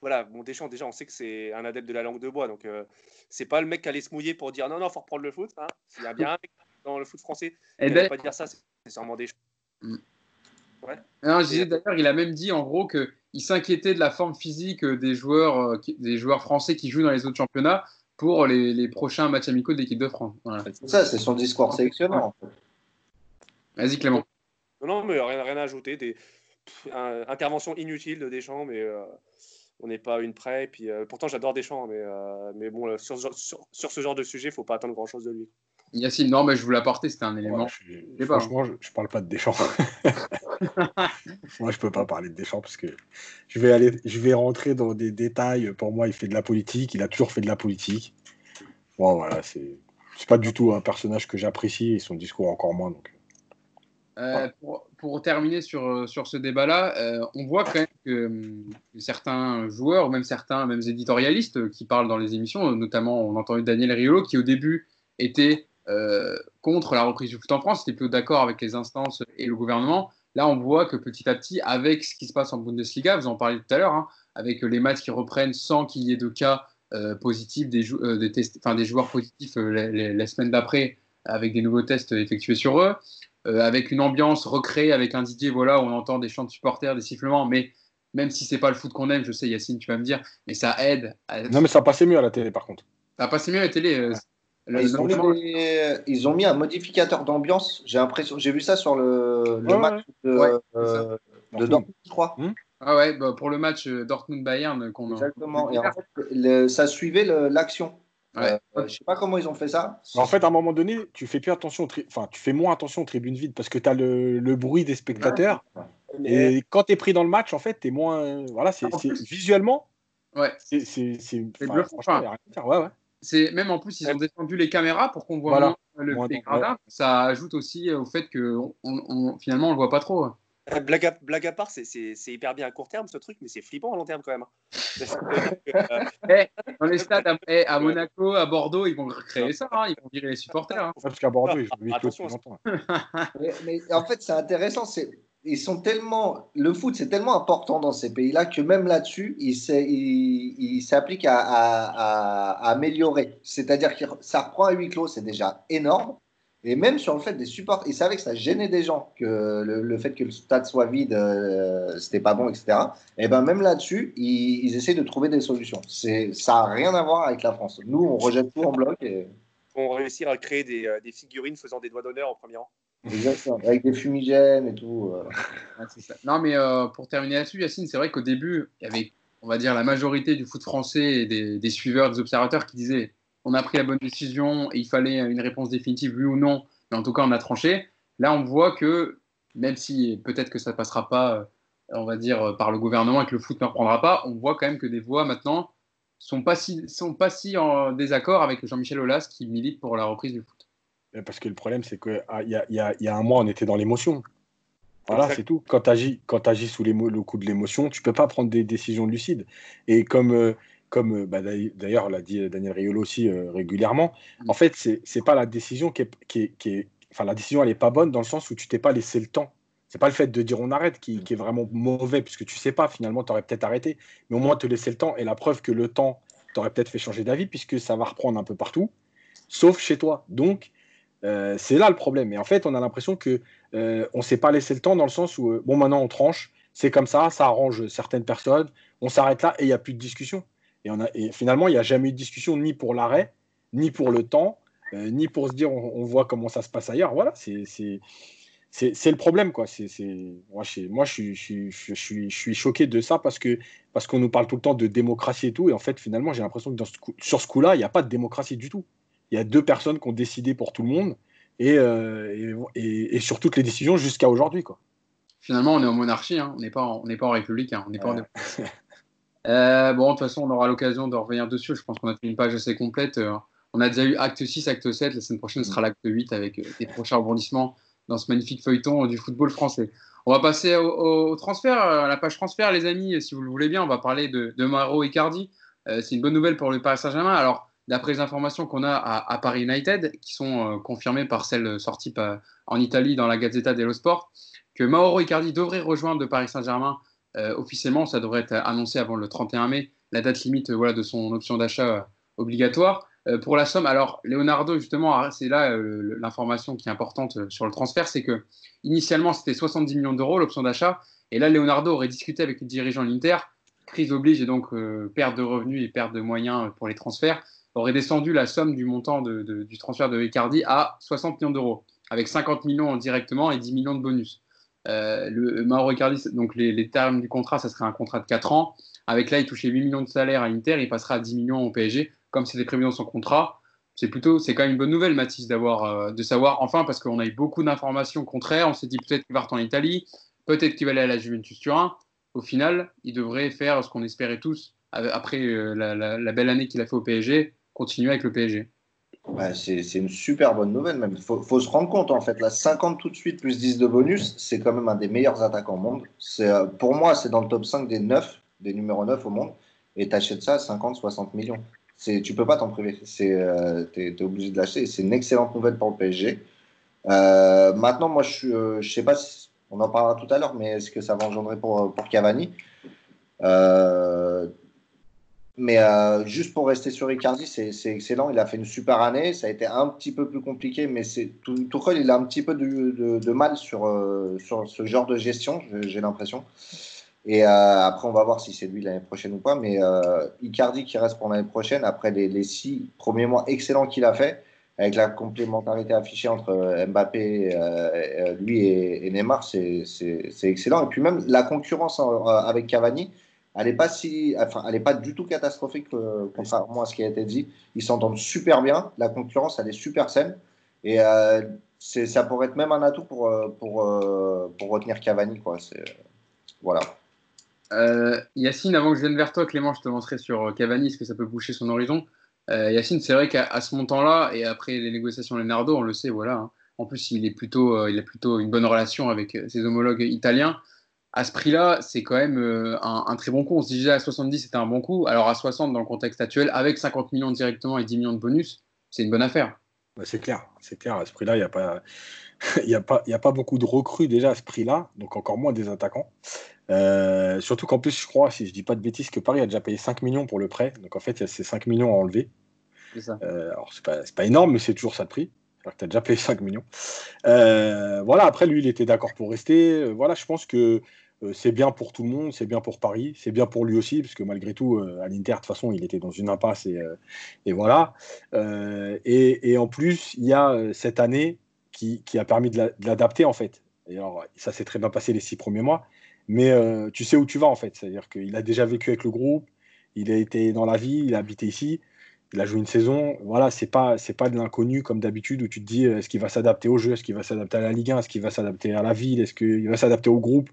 voilà, bon, Deschamps, déjà, on sait que c'est un adepte de la langue de bois. Donc, euh, c'est pas le mec qui allait se mouiller pour dire non, non, faut reprendre le foot. Hein. S'il y a bien un mec dans le foot français qui ne pas dire ça, c'est sûrement Deschamps. Mm. Ouais. d'ailleurs, il a même dit en gros qu'il s'inquiétait de la forme physique des joueurs, des joueurs français qui jouent dans les autres championnats pour les, prochains matchs amicaux de l'équipe de France. Ça, c'est son discours sélectionnant. Vas-y, Clément. Non, mais rien, rien à ajouter. Des interventions inutiles de Deschamps, mais euh, on n'est pas une près. Puis, euh, pourtant, j'adore Deschamps, mais, euh, mais bon, sur, sur, ce genre de sujet, il ne faut pas attendre grand-chose de lui. Yacine, non, mais je vous l'apportais, c'était un élément. je, franchement, je ne parle pas de Deschamps. [LAUGHS] moi, je ne peux pas parler de Deschamps parce que je vais, aller, je vais rentrer dans des détails. Pour moi, il fait de la politique, il a toujours fait de la politique. Bon, voilà, c'est pas du tout un personnage que j'apprécie et son discours encore moins. Donc. Euh, pour, terminer sur, sur ce débat-là, euh, on voit quand même que, que, certains joueurs, ou même certains même éditorialistes qui parlent dans les émissions, notamment on a entendu Daniel Riolo, qui au début était euh, contre la reprise du foot en France, était plutôt d'accord avec les instances et le gouvernement. Là, on voit que petit à petit, avec ce qui se passe en Bundesliga, vous en parliez tout à l'heure, hein, avec les matchs qui reprennent sans qu'il y ait de cas positifs, des, des, tests, des, joueurs positifs la semaine d'après, avec des nouveaux tests effectués sur eux, euh, avec une ambiance recréée, avec un Didier, voilà, on entend des chants de supporters, des sifflements, mais même si c'est pas le foot qu'on aime, je sais Yacine, tu vas me dire, mais ça aide. Non, mais ça passait mieux à la télé par contre. Ça passait mieux à la télé. Euh, le, ils, ont des... ils, ont mis un modificateur d'ambiance. J'ai l'impression, j'ai vu ça sur le, le match de, ouais, euh, de Dortmund, je crois. Hmm ah ouais, bah pour le match Dortmund-Bayern qu'on Exactement. Et en fait, le, ça suivait l'action. Ouais. Euh, je sais pas comment ils ont fait ça. En fait, à un moment donné, tu fais plus attention, enfin, tu fais moins attention aux tribunes vides parce que tu as le, le, bruit des spectateurs. Et quand tu es pris dans le match, en fait, tu es moins. Voilà, c'est visuellement. Ouais. C'est bluffant. Ouais, ouais. C'est même en plus, ils ont descendu les caméras pour qu'on voit moins le moins Ça ajoute aussi au fait que on, on, finalement, on le voit pas trop. Euh, blague, à, blague à, part, c'est hyper bien à court terme ce truc, mais c'est flippant à long terme quand même. Hein. hey, [LAUGHS] eh, dans les stades à, hey, eh, à, Monaco, à Bordeaux, ils vont recréer ça, hein, ils vont virer les supporters. Hein. Parce qu'à Bordeaux, ils jouent attention. mais, mais en fait, c'est intéressant, ils sont tellement, le foot c'est tellement important dans ces pays-là que même là-dessus, il, s'applique à, améliorer. C'est-à-dire que ça reprend à huis clos, c'est déjà énorme. Et même sur le fait des supports, ils savaient que ça gênait des gens, que le, fait que le stade soit vide, euh, c'était pas bon, etc. Et ben même là-dessus, ils, ils essaient de trouver des solutions. Ça n'a rien à voir avec la France. Nous, on rejette tout en bloc. Et... On réussir à créer des, euh, des, figurines faisant des doigts d'honneur au premier rang. Avec des fumigènes et tout. Euh. [LAUGHS] Non, mais euh, pour terminer là-dessus, Yacine, c'est vrai qu'au début, il y avait, on va dire, la majorité du foot français des, suiveurs, des observateurs qui disaient on a pris la bonne décision il fallait une réponse définitive, oui ou non, mais en tout cas, on a tranché. Là, on voit que, même si peut-être que ça ne passera pas, euh, on va dire, par le gouvernement et que le foot ne reprendra pas, on voit quand même que des voix maintenant sont pas si, sont pas si en désaccord avec Jean-Michel Aulas qui milite pour la reprise du foot. Parce que le problème, c'est qu'il ah, y, a, y, a, y a un mois, on était dans l'émotion. Voilà, c'est tout. Quand tu agis, agis, sous le coup de l'émotion, tu peux pas prendre des décisions lucides. Et comme, euh, comme euh, bah, d'ailleurs l'a dit Daniel Riolo aussi euh, régulièrement, mm. en fait, c'est pas la décision qui est, qui qui est, Enfin, la décision, elle n'est pas bonne dans le sens où tu t'es pas laissé le temps. C'est pas le fait de dire on arrête qui, qui est vraiment mauvais, puisque tu sais pas, finalement, tu aurais peut-être arrêté. Mais au moins, te laisser le temps. Et la preuve que le temps t'aurait peut-être fait changer d'avis, puisque ça va reprendre un peu partout, sauf chez toi. Donc, euh, c'est là le problème. Et en fait, on a l'impression que euh, on s'est pas laissé le temps dans le sens où, bon, maintenant, on tranche. C'est comme ça, ça arrange certaines personnes. On s'arrête là et il n'y a plus de discussion. Et, finalement, il n'y a jamais eu de discussion ni pour l'arrêt, ni pour le temps, euh, ni pour se dire on, voit comment ça se passe ailleurs. Voilà, c'est le problème. Moi, je, suis, choqué de ça parce qu'on nous parle tout le temps de démocratie et tout. Et en fait, finalement, j'ai l'impression que sur ce coup-là, il n'y a pas de démocratie du tout. Il y a deux personnes qui ont décidé pour tout le monde et, euh, et, et, sur toutes les décisions jusqu'à aujourd'hui. Finalement, on est en monarchie, hein. on n'est pas, en, pas en république, hein. on n'est pas en Euh, bon, de toute façon, on aura l'occasion de revenir dessus. Je pense qu'on a fait une page assez complète. Euh, on a déjà eu acte 6, acte 7. La semaine prochaine sera l'acte 8 avec des prochains rebondissements dans ce magnifique feuilleton du football français. On va passer au, transfert, à la page transfert, les amis, si vous le voulez bien. On va parler de, de Maro Icardi. c'est une bonne nouvelle pour le Paris Saint-Germain. Alors, d'après les informations qu'on a à, Paris United, qui sont confirmées par celles sorties en Italie dans la Gazzetta dello Sport, que Mauro Icardi devrait rejoindre Paris Saint-Germain euh, officiellement, ça devrait être annoncé avant le 31 mai, la date limite voilà, de son option d'achat euh, obligatoire. Euh, pour la somme, alors Leonardo, justement, c'est là l'information qui est importante sur le transfert, c'est que initialement c'était 70 millions d'euros l'option d'achat, et là Leonardo aurait discuté avec les dirigeants de l'Inter, crise oblige et donc perte de revenus et perte de moyens pour les transferts, aurait descendu la somme du montant du transfert de Icardi à 60 millions d'euros, avec 50 millions directement et 10 millions de bonus. Euh, le Mauro Icardi, donc les, termes du contrat, ça serait un contrat de 4 ans. Avec là, il touchait 8 millions de salaire à Inter, il passera à 10 millions au PSG, comme c'était prévu dans son contrat. C'est plutôt, c'est quand même une bonne nouvelle, Mathis, d'avoir, euh, de savoir enfin, parce qu'on a eu beaucoup d'informations contraires. On s'est dit peut-être qu'il va retourner en Italie, peut-être qu'il va aller à la Juventus Turin. Au final, il devrait faire ce qu'on espérait tous après euh, la, belle année qu'il a fait au PSG, continuer avec le PSG. Bah, c'est une super bonne nouvelle même. Il faut, se rendre compte en fait, là 50 tout de suite plus 10 de bonus, c'est quand même un des meilleurs attaquants au monde. Euh, pour moi, c'est dans le top 5 des 9, des numéros 9 au monde. Et tu achètes ça à 50-60 millions. Tu peux pas t'en priver. Euh, tu es, obligé de l'acheter. C'est une excellente nouvelle pour le PSG. Euh, maintenant, moi, je ne sais pas si on en parlera tout à l'heure, mais est-ce que ça va engendrer pour, pour Cavani? Mais euh, juste pour rester sur Icardi, c'est excellent. Il a fait une super année. Ça a été un petit peu plus compliqué, mais tout, Tuchel, il a un petit peu de, de, mal sur, euh, sur ce genre de gestion, j'ai l'impression. Et euh, après, on va voir si c'est lui l'année prochaine ou pas. Mais Icardi qui reste pour l'année prochaine, après les, les, six premiers mois excellents qu'il a fait, avec la complémentarité affichée entre Mbappé, lui et, et Neymar, c'est excellent. Et puis même la concurrence avec Cavani elle n'est pas si, enfin, elle est pas du tout catastrophique euh, contrairement à ce qui a été dit. Ils s'entendent super bien. La concurrence, elle est super saine. Et euh, ça pourrait être même un atout pour, euh, pour, pour retenir Cavani. Quoi. Voilà. Yacine, avant que je vienne vers toi, Clément, je te montrerai sur Cavani, est-ce que ça peut boucher son horizon? Yacine, c'est vrai qu'à ce montant-là, et après les négociations Leonardo, on le sait, voilà. Hein. En plus, il, est plutôt, il a plutôt une bonne relation avec ses homologues italiens à ce prix-là, c'est quand même euh, un, très bon coup. On se disait à 70, c'était un bon coup. Alors à 60, dans le contexte actuel, avec 50 millions directement et 10 millions de bonus, c'est une bonne affaire. Bah, c'est clair, c'est clair. À ce prix-là, il n'y a, pas, y a, pas, [LAUGHS] a pas beaucoup de recrues déjà à ce prix-là, donc encore moins des attaquants. Euh, surtout qu'en plus, je crois, si je ne dis pas de bêtises, que Paris a déjà payé 5 millions pour le prêt. Donc en fait, il y a ces 5 millions à enlever. C'est ça. Euh, alors, c'est pas, pas, énorme, mais c'est toujours ça de prix. Alors que tu as déjà payé 5 millions. voilà, après, lui, il était d'accord pour rester. Voilà, je pense que c'est bien pour tout le monde, c'est bien pour Paris, c'est bien pour lui aussi, parce que malgré tout, euh, à l'Inter, de toute façon, il était dans une impasse et, euh, voilà. Et, en plus, il y a cette année qui, a permis de l'adapter, en fait. Et alors, ça s'est très bien passé les six premiers mois, mais tu sais où tu vas, en fait. C'est-à-dire qu'il a déjà vécu avec le groupe, il a été dans la vie, il a habité ici, il a joué une saison. Voilà, c'est pas, pas de l'inconnu comme d'habitude où tu te dis est-ce qu'il va s'adapter au jeu, est-ce qu'il va s'adapter à la Ligue 1, est-ce qu'il va s'adapter à la ville, est-ce qu'il va s'adapter au groupe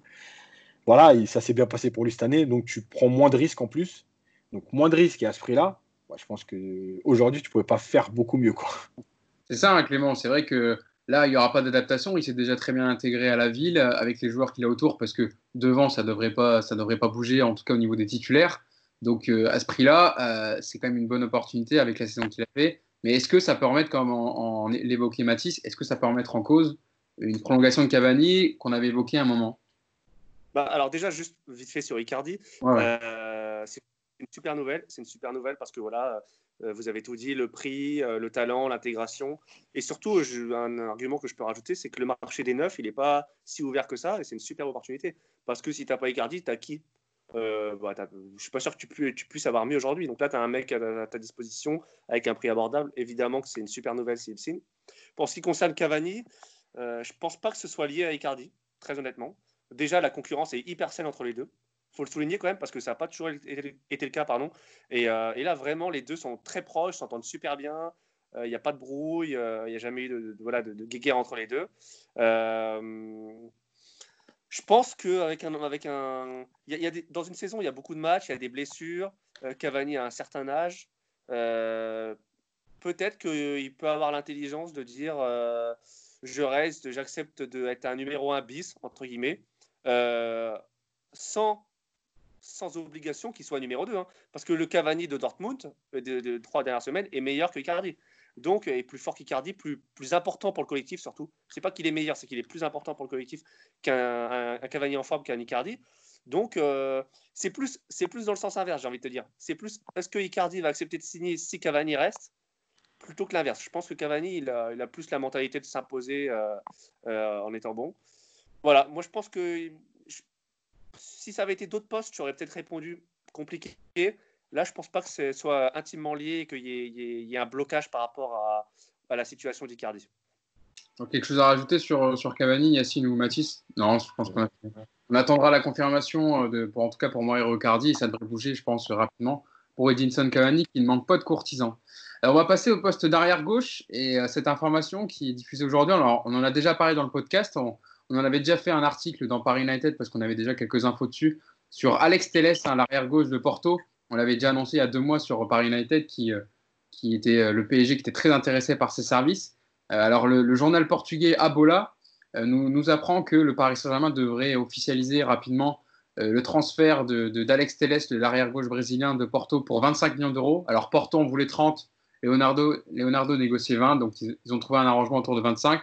voilà, ça s'est bien passé pour lui cette année, donc tu prends moins de risques en plus. Donc moins de risques et à ce prix-là, je pense qu'aujourd'hui, tu ne pouvais pas faire beaucoup mieux. C'est ça, hein, Clément. C'est vrai que là, il n'y aura pas d'adaptation. Il s'est déjà très bien intégré à la ville avec les joueurs qu'il a autour, parce que devant, ça ne devrait, pas, devrait pas bouger, en tout cas au niveau des titulaires. Donc euh, à ce prix-là, euh, c'est quand même une bonne opportunité avec la saison qu'il a fait. Mais est-ce que ça peut remettre, comme en, en l'évoquait Matisse, est-ce que ça peut remettre en cause une prolongation de Cavani qu'on avait évoqué à un moment? Bah, alors déjà, juste vite fait sur Icardi, euh, c'est une super nouvelle. C'est une super nouvelle parce que voilà, euh, vous avez tout dit, le prix, euh, le talent, l'intégration. Et surtout, un argument que je peux rajouter, c'est que le marché des neufs, il n'est pas si ouvert que ça. Et c'est une super opportunité. Parce que si tu n'as pas Icardi, tu as qui bah, Je ne suis pas sûr que tu, puisses, tu puisses avoir mieux aujourd'hui. Donc là, tu as un mec à, ta disposition avec un prix abordable. Évidemment que c'est une super nouvelle s'il signe. Pour ce qui concerne Cavani, je ne pense pas que ce soit lié à Icardi, très honnêtement. Déjà, la concurrence est hyper saine entre les deux. Faut le souligner quand même parce que ça n'a pas toujours été, le cas. Pardon. Euh, et, là, vraiment, les deux sont très proches, s'entendent super bien. Il euh, n'y a pas de brouille, euh, il n'y a jamais eu de, guéguerre entre les deux. je pense qu'avec un, avec un, y a dans une saison, il y a beaucoup de matchs, il y a des blessures. Cavani a un certain âge. Peut-être qu'il peut avoir l'intelligence de dire je reste, j'accepte d'être un numéro 1 bis, entre guillemets. Euh, sans, sans obligation qu'il soit numéro 2. Hein. parce que le Cavani de Dortmund, euh, de, trois dernières semaines, est meilleur que Icardi. Donc, est plus fort qu'Icardi, plus, plus important pour le collectif surtout. C'est pas qu'il est meilleur, c'est qu'il est plus important pour le collectif qu'un Cavani en forme qu'un Icardi. Donc, euh, c'est plus, plus dans le sens inverse, j'ai envie de te dire. C'est plus, est-ce que Icardi va accepter de signer si Cavani reste plutôt que l'inverse. Je pense que Cavani, il a plus la mentalité de s'imposer en étant bon. Voilà, moi je pense que si ça avait été d'autres postes, j'aurais peut-être répondu compliqué. Là, je pense pas que ce soit intimement lié et qu'il y, ait un blocage par rapport à, la situation d'Icardi. Quelque chose à rajouter sur, sur Cavani, Yacine ou Mathis? Non, je pense qu'on on attendra la confirmation, euh, pour, en tout cas pour Mario Cardi, et ça devrait bouger, je pense, rapidement pour Edinson Cavani qui ne manque pas de courtisans. Alors, on va passer au poste d'arrière gauche et à cette information qui est diffusée aujourd'hui. On en a déjà parlé dans le podcast. On en avait déjà fait un article dans Paris United parce qu'on avait déjà quelques infos dessus sur Alex Telles, hein, l'arrière gauche de Porto. On l'avait déjà annoncé il y a deux mois sur Paris United qui, euh, qui était le PSG qui était très intéressé par ses services. alors le, journal portugais Abola nous, nous, apprend que le Paris Saint-Germain devrait officialiser rapidement le transfert d'Alex de, de l'arrière-gauche brésilien de Porto, pour 25 millions d'euros. Alors Porto en voulait 30, Leonardo, Leonardo négociait 20, donc ils, ont trouvé un arrangement autour de 25.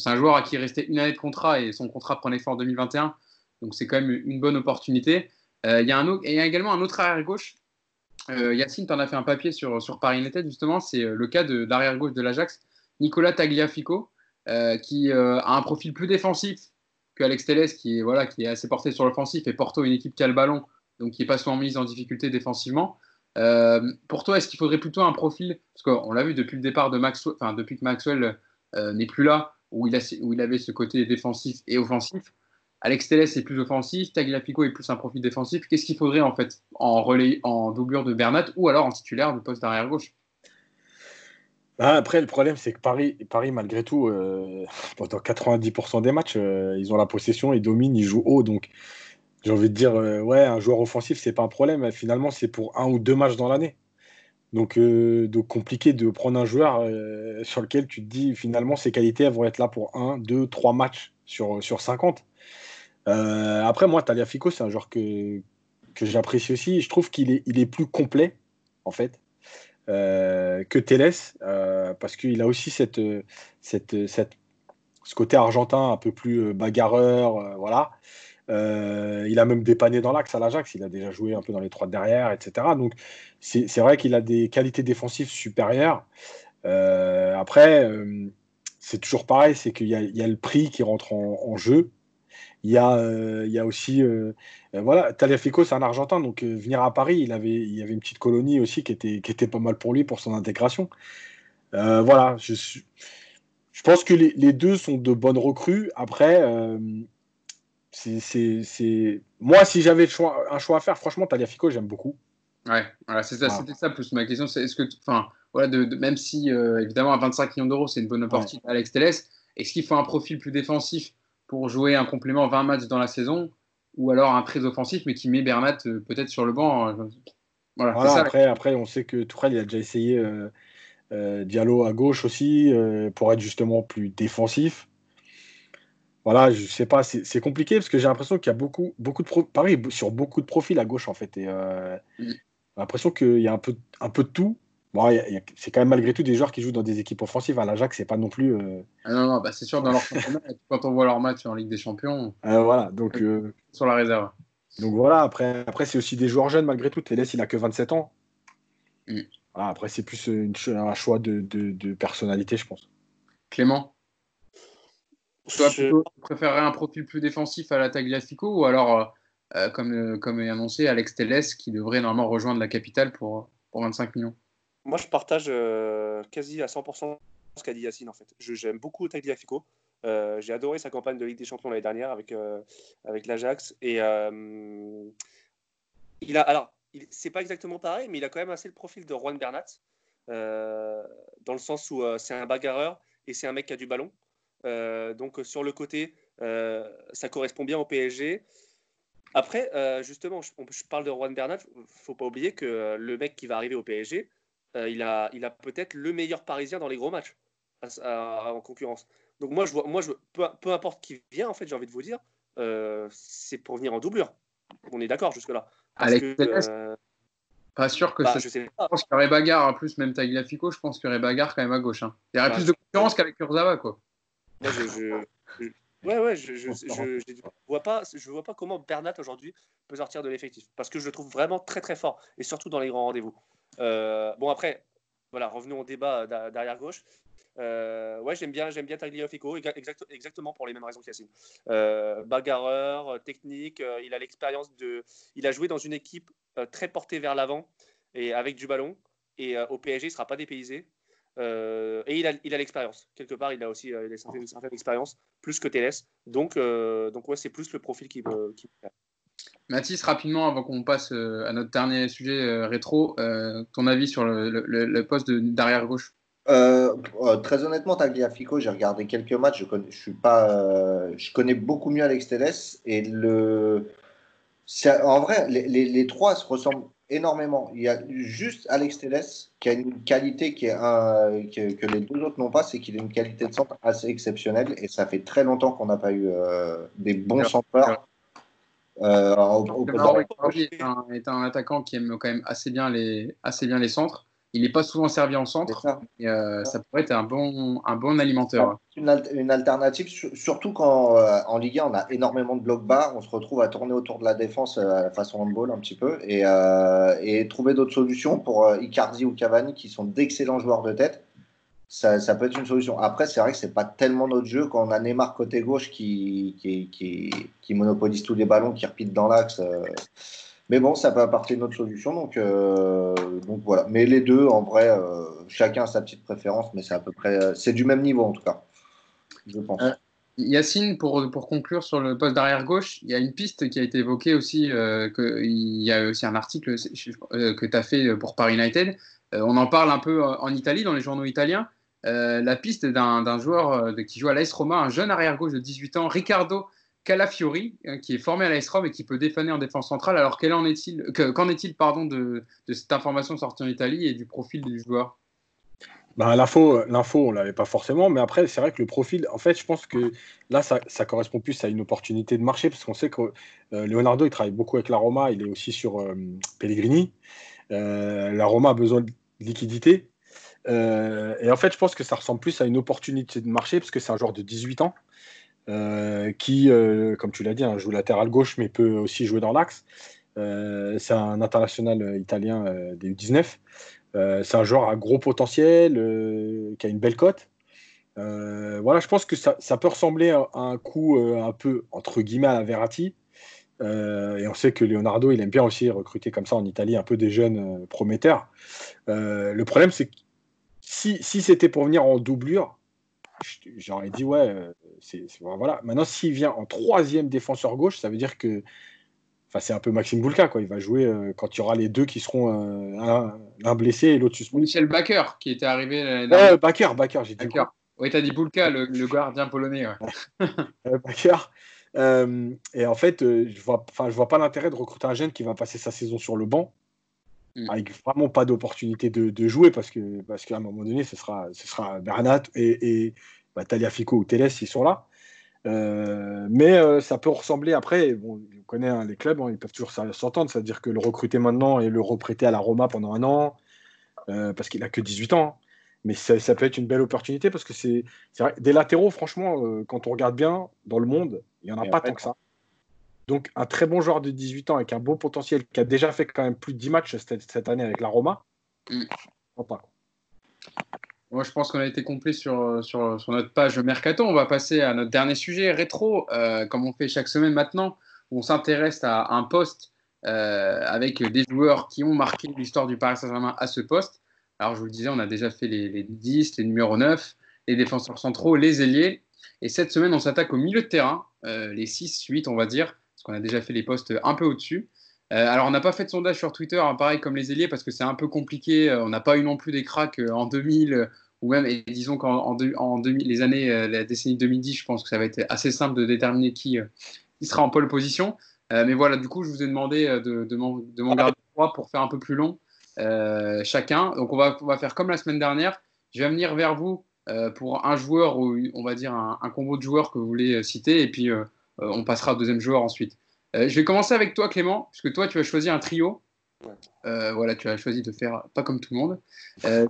C'est un joueur à qui restait une année de contrat et son contrat prenait fin en 2021, donc c'est quand même une bonne opportunité. Euh, il y, a y a également un autre arrière-gauche. Euh, Yacine, tu en as fait un papier sur, sur Paris United, justement, c'est euh, le cas de l'arrière-gauche de l'Ajax, Nicolas Tagliafico, qui a un profil plus défensif que Alex Telles, qui est, voilà, qui est assez porté sur l'offensif, et Porto, une équipe qui a le ballon, donc qui n'est pas souvent mise en difficulté défensivement. Pour toi, est-ce qu'il faudrait plutôt un profil, parce qu'on l'a vu depuis le départ de Maxwell, enfin depuis que Maxwell n'est plus là, où il, avait ce côté défensif et offensif. Alex Telles est plus offensif, Tagliafico est plus un profil défensif. Qu'est-ce qu'il faudrait en fait en relais, en doublure de Bernat ou alors en titulaire du poste d'arrière gauche? Bah, après, le problème, c'est que Paris, Paris malgré tout, euh, [LAUGHS] pendant 90% des matchs, ils ont la possession, ils dominent, ils jouent haut. Donc, j'ai envie de dire, euh, ouais, un joueur offensif, c'est pas un problème. Finalement, c'est pour un ou deux matchs dans l'année. Donc, euh, donc, compliqué de prendre un joueur euh, sur lequel tu te dis, finalement, ses qualités elles vont être là pour un, deux, trois matchs sur, sur 50. après, moi, Taliafico, c'est un joueur que, j'apprécie aussi. Je trouve qu'il est, plus complet, en fait, que Teles, parce qu'il a aussi cette, cette, ce côté argentin un peu plus bagarreur, voilà. Euh, il a même dépanné dans l'axe à l'Ajax, il a déjà joué un peu dans les trois derrière, etc. Donc c'est vrai qu'il a des qualités défensives supérieures. Euh, après, euh, c'est toujours pareil, c'est qu'il y, a le prix qui rentre en, jeu. Il y, a, aussi, voilà, Taliafico, c'est un Argentin, donc venir à Paris, il avait, y avait une petite colonie aussi qui était, pas mal pour lui pour son intégration. voilà, je, pense que les, deux sont de bonnes recrues. Après, c'est, Moi, si j'avais un choix à faire, franchement, Taliafico, j'aime beaucoup. Ouais, voilà, c'était ça plus ma question. C'est est-ce que, enfin, voilà, de, même si euh, évidemment à 25 millions d'euros, c'est une bonne opportunité à Alex Telles, est-ce qu'il faut un profil plus défensif pour jouer un complément 20 matchs dans la saison ou alors un très offensif mais qui met Bernat euh, peut-être sur le banc euh, voilà, après, après, on sait que Tourelle il a déjà essayé Diallo à gauche aussi pour être justement plus défensif voilà, je sais pas, c'est compliqué parce que j'ai l'impression qu'il y a beaucoup, beaucoup de pareil sur beaucoup de profils à gauche en fait. Et euh, mm. j'ai l'impression qu'il y a un peu, un peu de tout. Bon, c'est quand même malgré tout des joueurs qui jouent dans des équipes offensives. À l'Ajax, c'est pas non plus. Euh, ah non, non, bah c'est sûr dans leur [LAUGHS] quand on voit leur match en Ligue des Champions. Euh, voilà, donc sur la réserve. Donc voilà, après, après c'est aussi des joueurs jeunes malgré tout. Télès, il a que 27 ans. Mm. après, c'est plus une, un choix de, de, de personnalité, je pense. Clément? Toi, je... préférerais un profil plus défensif à la Tagliafico ou alors, euh, euh, comme, euh, comme est annoncé, Alex Telles qui devrait normalement rejoindre la capitale pour, pour 25 millions? Moi, je partage quasi à 100% ce qu'a dit Yacine en fait. J'aime beaucoup Tagliafico. J'ai adoré sa campagne de Ligue des Champions l'année dernière avec, avec l'Ajax. Et il a, alors, c'est pas exactement pareil, mais il a quand même assez le profil de Juan Bernat, dans le sens où c'est un bagarreur et c'est un mec qui a du ballon. Euh, donc sur le côté, euh, ça correspond bien au PSG. Après, euh, justement, je, parle de Juan Bernat. Faut pas oublier que le mec qui va arriver au PSG, il a, il a peut-être le meilleur Parisien dans les gros matchs en concurrence. Donc moi, je vois, moi, je, peu, peu importe qui vient, en fait, j'ai envie de vous dire, c'est pour venir en doublure. On est d'accord jusque là. Pas sûr que bah, ça. Je, sais pas. je pense qu'il y aurait bagarre. En plus, même Tagliafico, je pense qu'il y aurait bagarre quand même à gauche. Hein. Il y aurait bah, plus de concurrence qu'avec Kurzawa, quoi. Moi, je, ouais, ouais, je, je, je, vois pas, je vois pas comment Bernat aujourd'hui peut sortir de l'effectif parce que je le trouve vraiment très très fort et surtout dans les grands rendez-vous. Euh, bon après, voilà, revenons au débat derrière gauche. Euh, ouais, j'aime bien, j'aime bien Tagliafico, exact, exactement pour les mêmes raisons qu'Yacine. Euh, bagarreur, technique, il a l'expérience de, il a joué dans une équipe très portée vers l'avant et avec du ballon. Et au PSG, il sera pas dépaysé. Euh, et il a, il a l'expérience. Quelque part, il a aussi euh, une certaine expérience, plus que Télès. Donc, euh, donc ouais, c'est plus le profil qui me, qui Mathis, rapidement, avant qu'on passe à notre dernier sujet rétro, ton avis sur le, le, poste d'arrière-gauche Très honnêtement, Tagliafico, j'ai regardé quelques matchs. Je connais, je suis pas, je connais beaucoup mieux Alex Télès. Et le, en vrai, les, les, les, trois se ressemblent énormément. Il y a juste Alex Telles qui a une qualité qui est un, que, que les deux autres n'ont pas, c'est qu'il a une qualité de centre assez exceptionnelle et ça fait très longtemps qu'on n'a pas eu euh, des bons centreurs. Euh, est, un, est un attaquant qui aime quand même assez bien les, assez bien les centres. Il n'est pas souvent servi en centre. Ça. Euh, ça pourrait être un bon, un bon alimentaire. Une, al une alternative, surtout quand euh, en Ligue 1, on a énormément de blocs bas. On se retrouve à tourner autour de la défense euh, façon handball un petit peu. Et, et trouver d'autres solutions pour Icardi ou Cavani, qui sont d'excellents joueurs de tête. Ça, ça, peut être une solution. Après, c'est vrai que c'est pas tellement notre jeu quand on a Neymar côté gauche qui, qui, qui, qui monopolise tous les ballons, qui repite dans l'axe. Euh, mais bon, ça peut apporter une autre solution. Donc, euh, donc voilà. Mais les deux, en vrai, euh, chacun a sa petite préférence, mais c'est à peu près. C'est du même niveau en tout cas. Je pense. Euh, Yacine, pour, pour conclure sur le poste d'arrière gauche, il y a une piste qui a été évoquée aussi. Euh, il y a aussi un article euh, que tu as fait pour Paris United. Euh, on en parle un peu en Italie, dans les journaux italiens. la piste d'un joueur qui joue à l'AS Roma, un jeune arrière gauche de 18 ans, Riccardo Calafiori, hein, qui est formé à l'AS Rome et qui peut défanner en défense centrale. Alors, qu'en est-il de, cette information sortie en Italie et du profil du joueur bah, L'info, l'info, on l'avait pas forcément, mais après, c'est vrai que le profil, en fait, je pense que là, ça, ça correspond plus à une opportunité de marché, parce qu'on sait que euh, Leonardo, il travaille beaucoup avec la Roma, il est aussi sur euh, Pellegrini. Euh, la Roma a besoin de liquidité. et en fait, je pense que ça ressemble plus à une opportunité de marché, parce que c'est un joueur de 18 ans. Euh, qui, euh, comme tu l'as dit, hein, joue latéral gauche, mais peut aussi jouer dans l'axe. Euh, c'est un international italien des U19. c'est un joueur à gros potentiel, qui a une belle cote. voilà, je pense que ça, peut ressembler à un coup un peu, entre guillemets, à Verratti. et on sait que Leonardo, il aime bien aussi recruter comme ça en Italie un peu des jeunes prometteurs. le problème, c'est que si, c'était pour venir en doublure, j'aurais dit ouais, c'est voilà. Maintenant, s'il vient en troisième défenseur gauche, ça veut dire que, enfin, c'est un peu Maxime Boulka quoi. Il va jouer euh, quand il y aura les deux qui seront euh, un, un, blessé et l'autre suspendu. Michel Baker qui était arrivé. Ouais, Baker, Baker, j'ai dit. Baker. Oui, t'as dit Boulka, le, le, gardien polonais. Ouais. [LAUGHS] Baker. et en fait, je vois, je vois pas l'intérêt de recruter un jeune qui va passer sa saison sur le banc mm. avec vraiment pas d'opportunité de, de, jouer parce que parce qu'à un moment donné ce sera ce sera Bernat et, et bah, Taliafico ou Teles ils sont là euh, mais euh, ça peut ressembler après bon on connaît hein, les clubs hein, ils peuvent toujours s'entendre c'est à dire que le recruter maintenant et le reprêter à la Roma pendant un an euh, parce qu'il a que 18 ans hein. mais ça, ça, peut être une belle opportunité parce que c'est des latéraux franchement quand on regarde bien dans le monde il y en a et pas tant que ça donc, un très bon joueur de 18 ans avec un beau potentiel qui a déjà fait quand même plus de 10 matchs cette, cette année avec la Roma. Mm. Pas. Moi, je pense qu'on a été complet sur, sur, sur, notre page Mercato. On va passer à notre dernier sujet, rétro, euh, comme on fait chaque semaine maintenant, où on s'intéresse à un poste euh, avec des joueurs qui ont marqué l'histoire du Paris Saint-Germain à ce poste. Alors, je vous le disais, on a déjà fait les, les 10, les numéros 9, les défenseurs centraux, les ailiers. Et cette semaine, on s'attaque au milieu de terrain, euh, les 6, 8, on va dire, parce qu'on a déjà fait les postes un peu au-dessus. Euh, alors, on n'a pas fait de sondage sur Twitter, hein, pareil comme les ailiers, parce que c'est un peu compliqué. Euh, on n'a pas eu non plus des cracks euh, en 2000, ou même, et disons qu'en en, en 2000, les années, la décennie 2010, je pense que ça va être assez simple de déterminer qui, qui sera en pole position. Mais voilà, du coup, je vous ai demandé de, de m'en garder trois pour faire un peu plus long chacun. Donc, on va, on va faire comme la semaine dernière. Je vais venir vers vous pour un joueur ou on va dire un, un, combo de joueurs que vous voulez citer, et puis on passera au deuxième joueur ensuite. Euh, je vais commencer avec toi, Clément, puisque toi, tu as choisi un trio. Ouais. Euh, voilà, tu as choisi de faire pas comme tout le monde. Euh,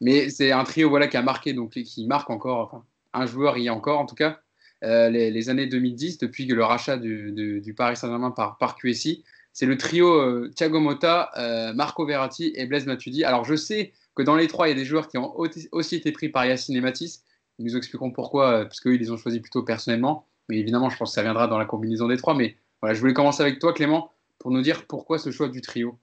mais c'est un trio voilà, qui a marqué, donc qui marque encore, enfin, un joueur y a encore en tout cas, les, les, années 2010, depuis le rachat du, du, du Paris Saint-Germain par, par QSI. C'est le trio Thiago Motta, Marco Verratti et Blaise Matuidi. Alors je sais que dans les trois, il y a des joueurs qui ont aussi été pris par Yacine et Matisse. Ils nous expliqueront pourquoi, parce ils les ont choisis plutôt personnellement. Mais évidemment, je pense que ça viendra dans la combinaison des trois. Mais je voulais commencer avec toi, Clément, pour nous dire pourquoi ce choix du trio.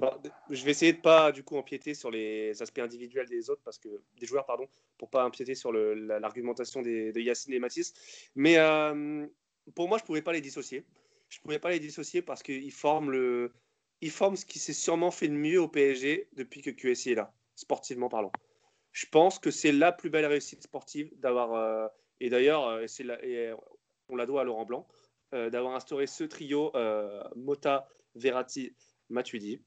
Bah, je vais essayer de pas du coup empiéter sur les aspects individuels des autres parce que des joueurs pardon pour pas empiéter sur l'argumentation de Yacine et Mathis. Mais euh, pour moi je pouvais pas les dissocier. Je pouvais pas les dissocier parce qu'ils forment le ils forment ce qui s'est sûrement fait de mieux au PSG depuis que QSI est là sportivement parlant. Je pense que c'est la plus belle réussite sportive d'avoir euh, et d'ailleurs euh, on la doit à Laurent Blanc d'avoir instauré ce trio euh, Mota, Verratti, Matuidi.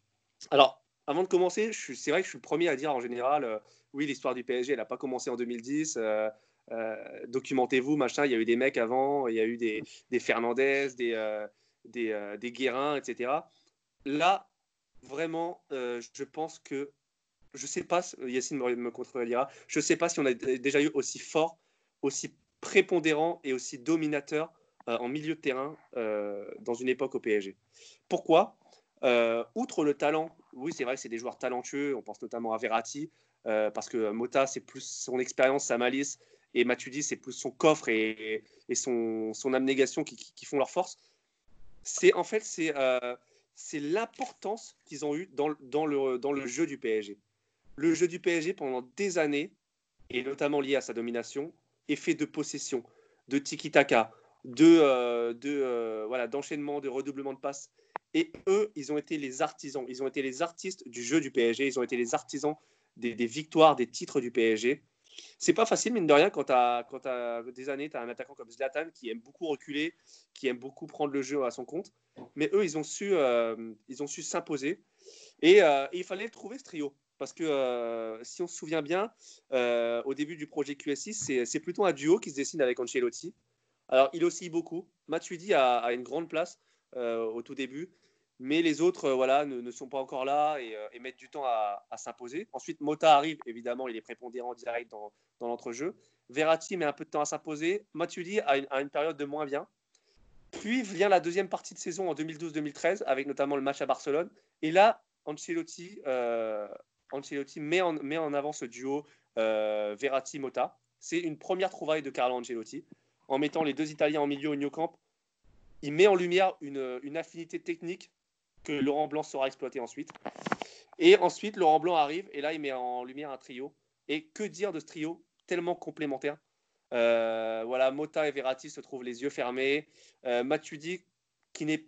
Alors, avant de commencer, c'est vrai que je suis le premier à dire en général, euh, oui, l'histoire du PSG, elle n'a pas commencé en 2010. Euh, euh, documentez-vous, machin. Il y a eu des mecs avant, il y a eu des, des Fernandez, des, des, Guérins, etc. Là, vraiment, je pense que je sais pas, Yacine me, me contredira, je sais pas si on a déjà eu aussi fort, aussi prépondérant et aussi dominateur en milieu de terrain dans une époque au PSG. Pourquoi? Outre le talent oui, c'est vrai c'est des joueurs talentueux. On pense notamment à Verratti, euh, parce que Mota, c'est plus son expérience, sa malice, et Matuidi, c'est plus son coffre et, son, abnégation qui, font leur force. C'est en fait c'est euh, l'importance qu'ils ont eu dans, le, dans le jeu du PSG. Le jeu du PSG pendant des années, et notamment lié à sa domination, est fait de possession, de tiki-taka, de, euh, de voilà d'enchaînement, de redoublement de passes. Et eux, ils ont été les artisans, ils ont été les artistes du jeu du PSG, ils ont été les artisans des, victoires, des titres du PSG. C'est pas facile, mine de rien, quand tu as, des années, tu as un attaquant comme Zlatan qui aime beaucoup reculer, qui aime beaucoup prendre le jeu à son compte. Mais eux, ils ont su euh, ils ont su s'imposer. Euh, et, il fallait trouver ce trio. Parce que euh, si on se souvient bien, au début du projet QS6, c'est plutôt un duo qui se dessine avec Ancelotti. Alors, il oscille beaucoup. Matuidi a, a une grande place au tout début mais les autres euh, voilà, ne, sont pas encore là euh, et, mettent du temps à, s'imposer. Ensuite, Mota arrive, évidemment, il est prépondérant direct dans, dans l'entrejeu. Verratti met un peu de temps à s'imposer. Matuidi a une, une, période de moins bien. Puis vient la deuxième partie de saison en 2012-2013, avec notamment le match à Barcelone. Et là, Ancelotti, euh, Ancelotti met, en, met en avant ce duo Verratti-Mota. C'est une première trouvaille de Carlo Ancelotti, en mettant les deux Italiens en milieu au New Camp. Il met en lumière une, affinité technique que Laurent Blanc saura exploiter ensuite. Et ensuite, Laurent Blanc arrive et là, il met en lumière un trio. Et que dire de ce trio tellement complémentaire? Euh, Voilà, Mota et Verratti se trouvent les yeux fermés. Euh, Matuidi, qui,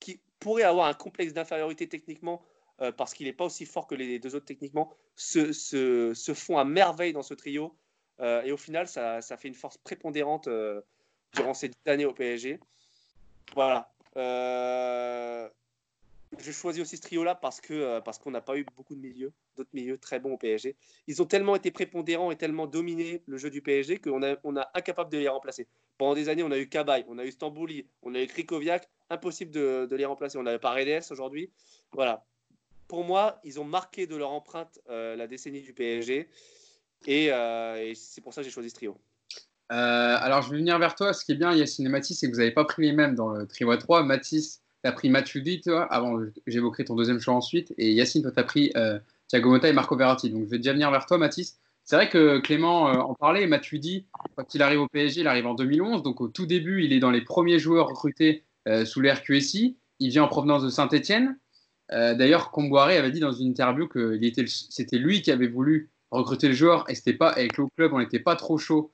qui pourrait avoir un complexe d'infériorité techniquement, euh, parce qu'il n'est pas aussi fort que les deux autres techniquement, se, se, font à merveille dans ce trio. Euh, et au final, ça, ça, fait une force prépondérante durant ces dix années au PSG. Voilà. Je choisis aussi ce trio-là parce que euh, parce qu'on n'a pas eu beaucoup de milieux, d'autres milieux très bons au PSG. Ils ont tellement été prépondérants et tellement dominé le jeu du PSG qu'on a, on a incapable de les remplacer. Pendant des années, on a eu Kabay, on a eu Stambouli, on a eu Krikoviak, impossible de, les remplacer. On a Paredes aujourd'hui. Voilà. Pour moi, ils ont marqué de leur empreinte euh, la décennie du PSG euh, et, c'est pour ça que j'ai choisi ce trio. alors, je vais venir vers toi. Ce qui est bien, Yacine et Mathis, c'est que vous n'avez pas pris les mêmes dans le trio à 3. Mathis, tu as pris Matuidi, toi, avant, j'évoquerai ton deuxième choix ensuite. Et Yacine, toi, tu as pris euh, Thiago Motta et Marco Verratti. Donc, je vais déjà venir vers toi, Mathis. C'est vrai que Clément euh, en parlait. Matuidi, quand il arrive au PSG, il arrive en 2011. Donc, au tout début, il est dans les premiers joueurs recrutés euh, sous l'ère QSI. Il vient en provenance de Saint-Etienne. D'ailleurs, Comboiré avait dit dans une interview que c'était lui qui avait voulu recruter le joueur et c'était pas avec le club, on n'était pas trop chaud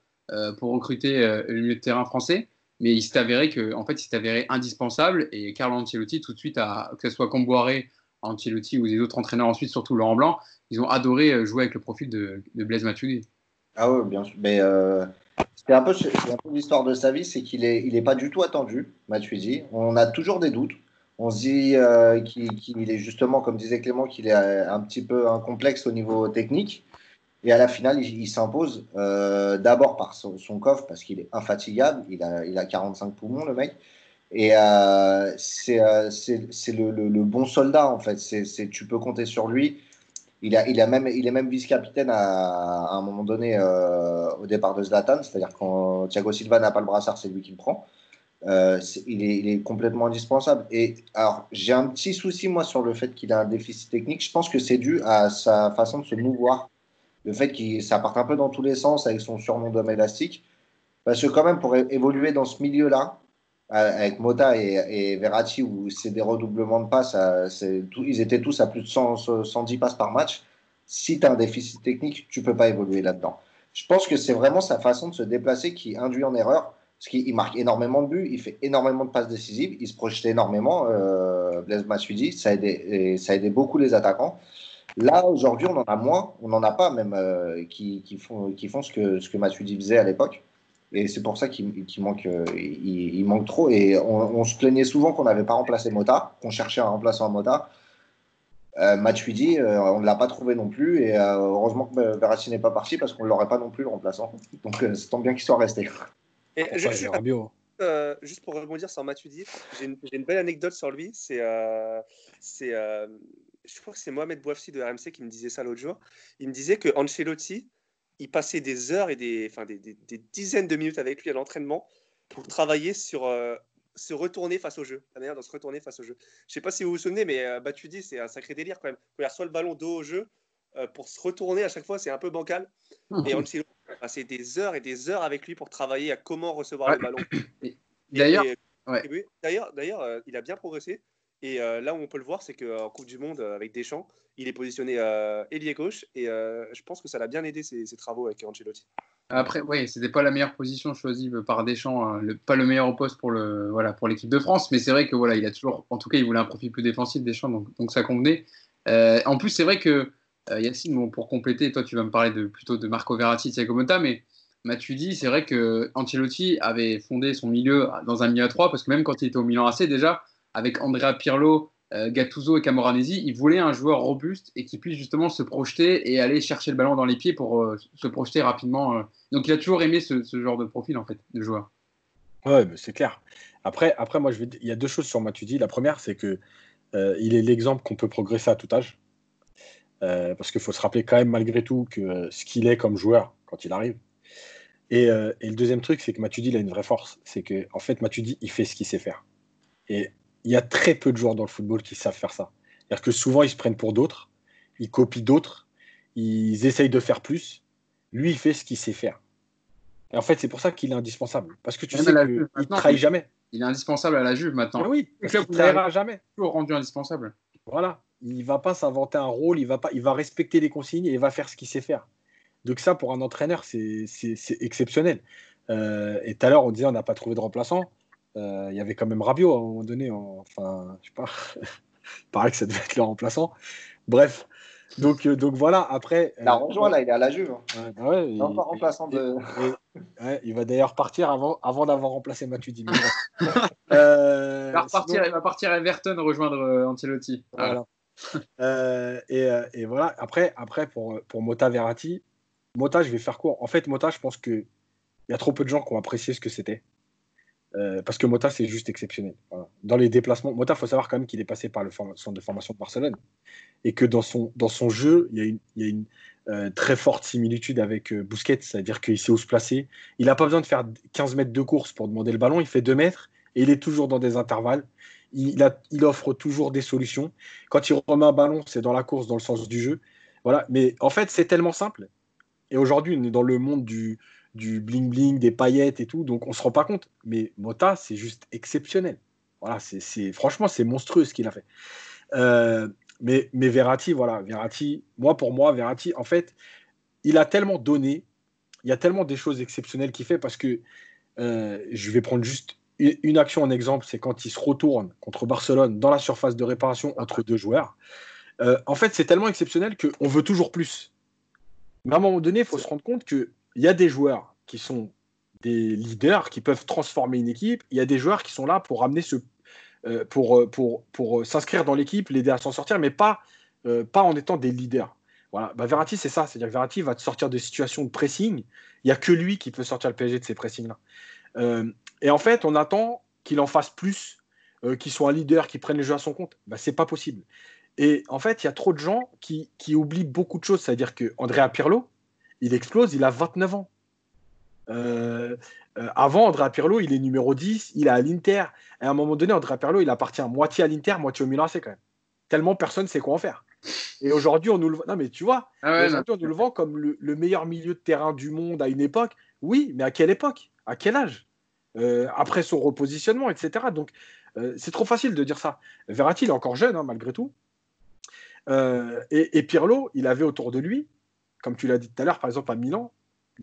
pour recruter le milieu de terrain français mais il s'est avéré que, en fait, il s'est avéré indispensable. Et Carlo Ancelotti, tout de suite, que ce soit Comboiré, Ancelotti ou les autres entraîneurs ensuite, surtout Laurent Blanc, ils ont adoré euh, jouer avec le profil de, Blaise Matuidi. Ah oui, bien sûr. Mais euh, c'était un peu, l'histoire de sa vie, c'est qu'il n'est il est pas du tout attendu, Matuidi. On a toujours des doutes. On se dit euh, qu'il est justement, comme disait Clément, qu'il est un petit peu un complexe au niveau technique. Et à la finale, il, s'impose euh, d'abord par son, coffre parce qu'il est infatigable. Il a, il a 45 poumons, le mec. Et euh, c'est euh, le, bon soldat, en fait. C'est tu peux compter sur lui. Il, est même vice-capitaine à, un moment donné au départ de Zlatan. C'est-à-dire quand Thiago Silva n'a pas le brassard, c'est lui qui le prend. Il, est, il, est, complètement indispensable. Et alors, j'ai un petit souci, moi, sur le fait qu'il a un déficit technique. Je pense que c'est dû à sa façon de se mouvoir le fait qu'il ça parte un peu dans tous les sens avec son surnom d'homme élastique. Parce que quand même, pour évoluer dans ce milieu-là, avec Mota et, Verratti, où c'est des redoublements de passes, ils étaient tous à plus de 110 passes par match. Si tu as un déficit technique, tu peux pas évoluer là-dedans. Je pense que c'est vraiment sa façon de se déplacer qui induit en erreur. Parce qu'il marque énormément de buts, il fait énormément de passes décisives, il se projette énormément. Euh, Blaise Matuidi, ça a, aidé, ça a aidé beaucoup les attaquants. Là, aujourd'hui, on en a moins, on n'en a pas même euh, qui, font, qui font ce que, ce que Matuidi faisait à l'époque. Et c'est pour ça qu'il manque, euh, il, manque trop. Et on, se plaignait souvent qu'on n'avait pas remplacé Mota, qu'on cherchait un remplaçant à Mota. Euh, Matuidi, euh, on ne l'a pas trouvé non plus. Et euh, heureusement que Verratti n'est pas parti parce qu'on ne l'aurait pas non plus le remplaçant. [LAUGHS] Donc euh, c'est tant bien qu'il soit resté. Et je- euh, juste pour rebondir sur Matuidi, j'ai une, j'ai une belle anecdote sur lui. C'est, euh, c'est, euh, je crois que c'est Mohamed Bouafsi de RMC qui me disait ça l'autre jour. Il me disait que Ancelotti, il passait des heures et des, enfin, des, des- des dizaines de minutes avec lui à l'entraînement pour travailler sur euh, se retourner face au jeu, la manière de se retourner face au jeu. Je sais pas si vous vous souvenez, mais euh, Matuidi, c'est un sacré délire quand même. Quand il reçoit le ballon dos au jeu, euh, pour se retourner à chaque fois, c'est un peu bancal. Et Ancelotti a passé des heures et des heures avec lui pour travailler à comment recevoir Ouais. le ballon. Ouais. d'ailleurs, d'ailleurs, euh, il a bien progressé. Et euh, là où on peut le voir, c'est qu'en Coupe du Monde, euh, avec Deschamps, il est positionné euh, ailier gauche. Et euh, je pense que ça l'a bien aidé ses, travaux avec Ancelotti. Après, oui, c'était pas la meilleure position choisie par Deschamps, hein, pas le meilleur poste pour le voilà l'équipe de France, mais c'est vrai que voilà, il a toujours, en tout cas, il voulait un profil plus défensif Deschamps, donc, donc ça convenait. Euh, en plus, c'est vrai que euh, Yacine, pour compléter, toi, tu vas me parler de plutôt de Marco Verratti, Thiago Motta, mais Matuidi, c'est vrai que Ancelotti avait fondé son milieu dans un milieu à 3 parce que même quand il était au Milan AC, déjà avec Andrea Pirlo, euh, Gattuso et Camoranesi, il voulait un joueur robuste et qui puisse justement se projeter et aller chercher le ballon dans les pieds pour euh, se projeter rapidement. euh. Donc il a toujours aimé ce, genre de profil en fait de joueur. Ouais, c'est clair. Après, après, moi, il y a deux choses sur Matuidi. La première, c'est que il est l'exemple qu'on peut progresser à tout âge. Parce qu'il faut se rappeler quand même, malgré tout, que ce qu'il est comme joueur quand il arrive. Et, et le deuxième truc, c'est que Matuidi, il a une vraie force. C'est que, en fait, Matuidi, il fait ce qu'il sait faire. Et il y a très peu de joueurs dans le football qui savent faire ça. C'est-à-dire que souvent, ils se prennent pour d'autres, ils copient d'autres, ils essayent de faire plus. Lui, il fait ce qu'il sait faire. Et en fait, c'est pour ça qu'il est indispensable. Parce que tu Même sais qu'il ne trahit jamais. Il est indispensable à la Juve maintenant. Oui, parce il arrive. trahira jamais. Toujours rendu indispensable. Voilà. Il va pas s'inventer un rôle, il va, pas, il va respecter les consignes et il va faire ce qu'il sait faire. Donc ça, pour un entraîneur, c'est exceptionnel. Euh, et tout à l'heure, on disait on n'a pas trouvé de remplaçant. Euh, Il y avait quand même Rabiot à un moment donné. en- Enfin, je sais pas. [LAUGHS] Il paraît que ça devait être le remplaçant. Bref. Donc, euh, donc voilà, après... Il a rejoint là, il est à la Juve. hein. ouais, bah ouais, Il encore remplaçant de. et- ouais, il va d'ailleurs partir avant, avant d'avoir remplacé mais [LAUGHS] bref. Euh, Il va, repartir, sinon- il va partir à Everton rejoindre euh, Ancelotti. Voilà. Euh, et voilà, après, après pour, pour Mota Verratti, Mota, je vais faire court. En fait, Mota, je pense qu'il y a trop peu de gens qui ont apprécié ce que c'était. Euh, parce que Mota, c'est juste exceptionnel. Dans les déplacements, Mota, il faut savoir quand même qu'il est passé par le centre de formation de Barcelone. Et que dans son, dans son jeu, il y a une, euh, très forte similitude avec euh, Busquets, c'est-à-dire qu'il sait où se placer. Il n'a pas besoin de faire 15 mètres de course pour demander le ballon, il fait 2 mètres et il est toujours dans des intervalles. Il, a, il offre toujours des solutions. Quand il remet un ballon, c'est dans la course, dans le sens du jeu. Voilà. Mais en fait, c'est tellement simple. Et aujourd'hui, on est dans le monde du, du bling-bling, des paillettes et tout, donc on se rend pas compte. Mais Mota, c'est juste exceptionnel. Voilà, c'est, franchement, c'est monstrueux ce qu'il a fait. Euh, mais, mais Verratti, voilà, Verratti, moi pour moi, Verratti, en fait, il a tellement donné, il y a tellement des choses exceptionnelles qu'il fait parce que euh, je vais prendre juste une action en exemple, c'est quand il se retourne contre Barcelone dans la surface de réparation entre deux joueurs. Euh, en fait, c'est tellement exceptionnel qu'on veut toujours plus. Mais à un moment donné, il faut se rendre compte qu'il y a des joueurs qui sont des leaders, qui peuvent transformer une équipe. Il y a des joueurs qui sont là pour amener ce, euh, pour, euh, pour, pour euh, s'inscrire dans l'équipe, l'aider à s'en sortir, mais pas, euh, pas en étant des leaders. Voilà. Bah, Verratti, c'est ça. C'est-à-dire que Verratti va te sortir de situations de pressing. Il n'y a que lui qui peut sortir le PSG de ces pressings-là. Euh, et en fait, on attend qu'il en fasse plus, euh, qu'il soit un leader, qu'il prenne les jeux à son compte. Bah, c'est pas possible. Et en fait, il y a trop de gens qui, qui oublient beaucoup de choses. C'est-à-dire que Andrea Pirlo, il explose, il a 29 ans. Euh, euh, avant, Andrea Pirlo, il est numéro 10, il est à l'Inter. Et à un moment donné, Andrea Pirlo, il appartient moitié à l'Inter, moitié au Milan AC quand même. Tellement personne ne sait quoi en faire. Et aujourd'hui, on nous le Non, mais tu vois, Ah ouais, aujourd'hui, on nous le vend comme le, le meilleur milieu de terrain du monde à une époque. Oui, mais à quelle époque? À quel âge? Euh, Après son repositionnement, etc. Donc, c'est trop facile de dire ça. Verratti, il est encore jeune, hein, malgré tout. Et, et Pirlo, il avait autour de lui, comme tu l'as dit tout à l'heure, par exemple à Milan,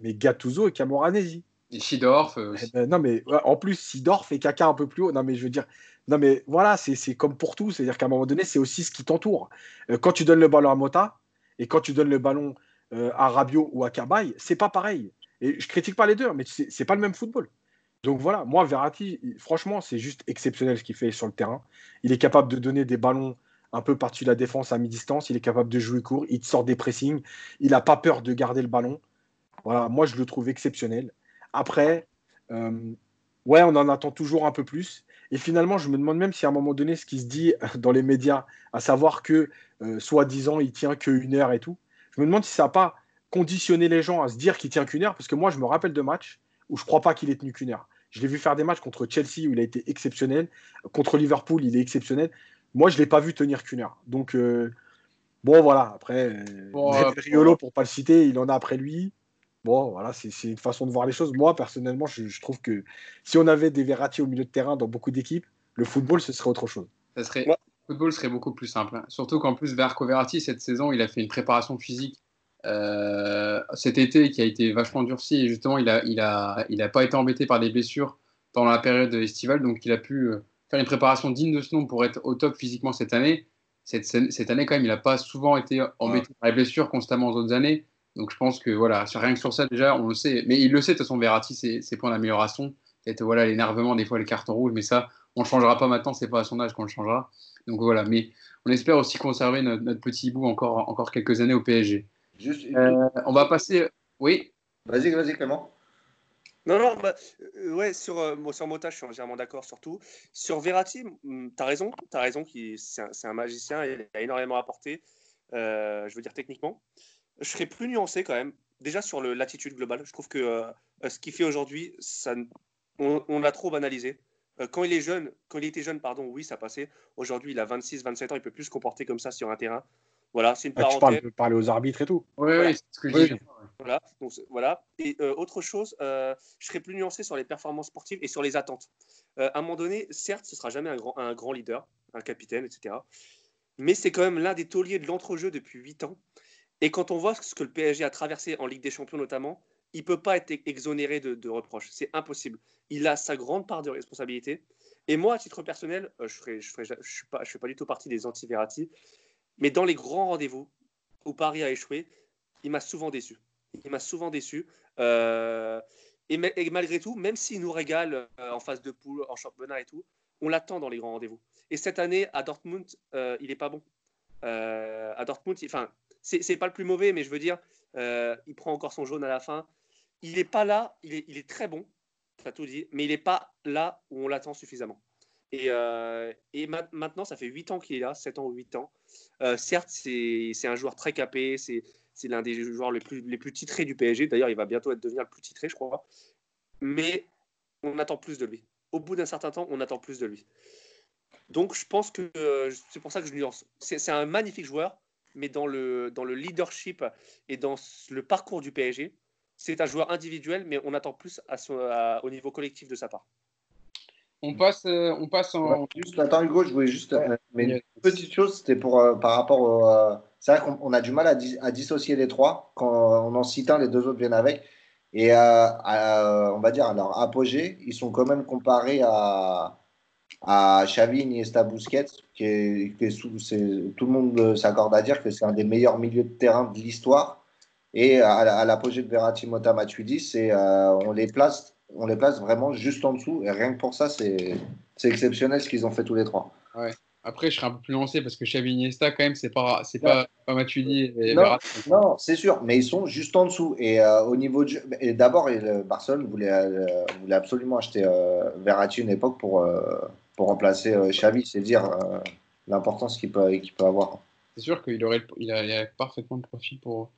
mais Gattuso et Camoranesi. Et Schidorf. euh, Eh ben, non, mais en plus, Sidorf et Kaka un peu plus haut. Non, mais je veux dire, non, mais voilà, c'est comme pour tout. C'est-à-dire qu'à un moment donné, c'est aussi ce qui t'entoure. Euh, quand tu donnes le ballon à Mota et quand tu donnes le ballon euh, à Rabiot ou à Cabaye, c'est pas pareil. Et je critique pas les deux, mais c'est pas le même football. Donc voilà, moi, Verratti, franchement, c'est juste exceptionnel ce qu'il fait sur le terrain. Il est capable de donner des ballons un peu par-dessus la défense à mi-distance. Il est capable de jouer court. Il sort des pressings. Il n'a pas peur de garder le ballon. Voilà, moi, je le trouve exceptionnel. Après, euh, ouais, on en attend toujours un peu plus. Et finalement, je me demande même si à un moment donné, ce qui se dit dans les médias, à savoir que, euh, soi-disant, il tient qu'une heure et tout, je me demande si ça n'a pas conditionné les gens à se dire qu'il tient qu'une heure, parce que moi, je me rappelle de matchs où je crois pas qu'il ait tenu qu'une heure. Je l'ai vu faire des matchs contre Chelsea où il a été exceptionnel. Contre Liverpool, il est exceptionnel. Moi, je ne l'ai pas vu tenir qu'une heure. Donc, euh, bon, voilà. Après, bon, euh, Riolo, pour pas le citer, il en a après lui. Bon, voilà, c'est une façon de voir les choses. Moi, personnellement, je, trouve que si on avait des Verratti au milieu de terrain dans beaucoup d'équipes, le football, ce serait autre chose. Ça serait, Le football serait beaucoup plus simple. Hein. Surtout qu'en plus, Verco Verratti, cette saison, il a fait une préparation physique euh, cet été qui a été vachement durci. Et justement, il n'a il a, il a pas été embêté par des blessures pendant la période estivale. Donc, il a pu euh, faire une préparation digne de ce nom pour être au top physiquement cette année. Cette, cette année, quand même, il n'a pas souvent été embêté par les blessures constamment aux autres années. Donc je pense que voilà, rien que sur ça déjà, on le sait. Mais il le sait de toute façon, Verratti, c'est points d'amélioration. Peut-être voilà l'énervement, des fois les cartons rouges, mais ça, on ne changera pas maintenant. C'est pas à son âge qu'on le changera. Donc voilà. Mais on espère aussi conserver notre, petit bout encore encore quelques années au PSG. Juste euh, on va passer. Oui. Vas-y, vas-y, Clément. Non, non, bah, euh, ouais, sur, euh, sur Mota, je suis entièrement d'accord, surtout. Sur Verratti, mm, tu as raison, tu as raison, c'est un, un, magicien, il a énormément apporté, je veux dire techniquement je serais plus nuancé quand même. Déjà sur l'attitude globale, je trouve que euh, ce qu'il fait aujourd'hui, on, on l'a trop banalisé. Euh, quand il est jeune, quand il était jeune, pardon, oui, ça passait. Aujourd'hui, il a 26, 27 ans, il peut plus se comporter comme ça sur un terrain. Voilà, c'est une ah, parenthèse. Tu parles, parler aux arbitres et tout. Oui, oui, c'est ce que je dis. Voilà, donc, voilà. Et euh, autre chose, je serais plus nuancé sur les performances sportives et sur les attentes. à un moment donné, certes, ce sera jamais un grand, leader, un capitaine, etc. Mais c'est quand même l'un des tauliers de l'entrejeu depuis 8 ans. Et quand on voit ce que le PSG a traversé en Ligue des Champions notamment, il ne peut pas être exonéré de, reproches. C'est impossible. Il a sa grande part de responsabilité. Et moi, à titre personnel, euh, je ne je pas, fais pas du tout partie des anti-Verratti, mais dans les grands rendez-vous où Paris a échoué, il m'a souvent déçu. Il m'a souvent déçu. Euh, et, malgré tout, même s'il nous régale euh, en phase de poule, en championnat et tout, on l'attend dans les grands rendez-vous. Et cette année, à Dortmund, il n'est pas bon. à Dortmund, enfin, c'est pas le plus mauvais, mais je veux dire, euh, il prend encore son jaune à la fin. Il n'est pas là, il est, très bon, ça tout dit, mais il n'est pas là où on l'attend suffisamment. Et, euh, maintenant, ça fait 8 ans qu'il est là, 7 ans ou 8 ans. Euh, certes, c'est un joueur très capé, c'est l'un des joueurs les plus, les plus titrés du PSG. D'ailleurs, il va bientôt être, devenir le plus titré, je crois. Mais on attend plus de lui. Au bout d'un certain temps, on attend plus de lui. Donc, je pense que c'est pour ça que je lui lance. C'est un magnifique joueur, mais dans le, dans le leadership et dans le parcours du PSG, c'est un joueur individuel, mais on attend plus à au niveau collectif de sa part. On passe, euh, on passe en. juste, attends, Hugo, je voulais juste. Euh, mais une petite chose, c'était pour, euh, par rapport au. C'est vrai qu'on a du mal à, dissocier les trois. Quand on en cite un, les deux autres viennent avec. Et on va dire, à leur apogée, ils sont quand même comparés à, à Xavi, Iniesta, qui est, tout le monde s'accorde à dire que c'est un des meilleurs milieux de terrain de l'histoire. Et à, l'apogée de Verratti, Mota, Matuidi, euh, on les place, on les place vraiment juste en dessous. Et rien que pour ça, c'est exceptionnel ce qu'ils ont fait tous les trois. Après, je serais un peu plus lancé parce que Xavi Iniesta, quand même, c'est pas, c'est pas, pas Matuidi et non, Non, c'est sûr, mais ils sont juste en dessous. Et euh, au niveau et d'abord, Barcelone voulait, euh, voulait absolument acheter Verratti une époque pour pour remplacer euh, Xavi, c'est dire euh, l'importance qu'il peut, peut avoir. C'est sûr qu'il aurait, il a, parfaitement le profil pour,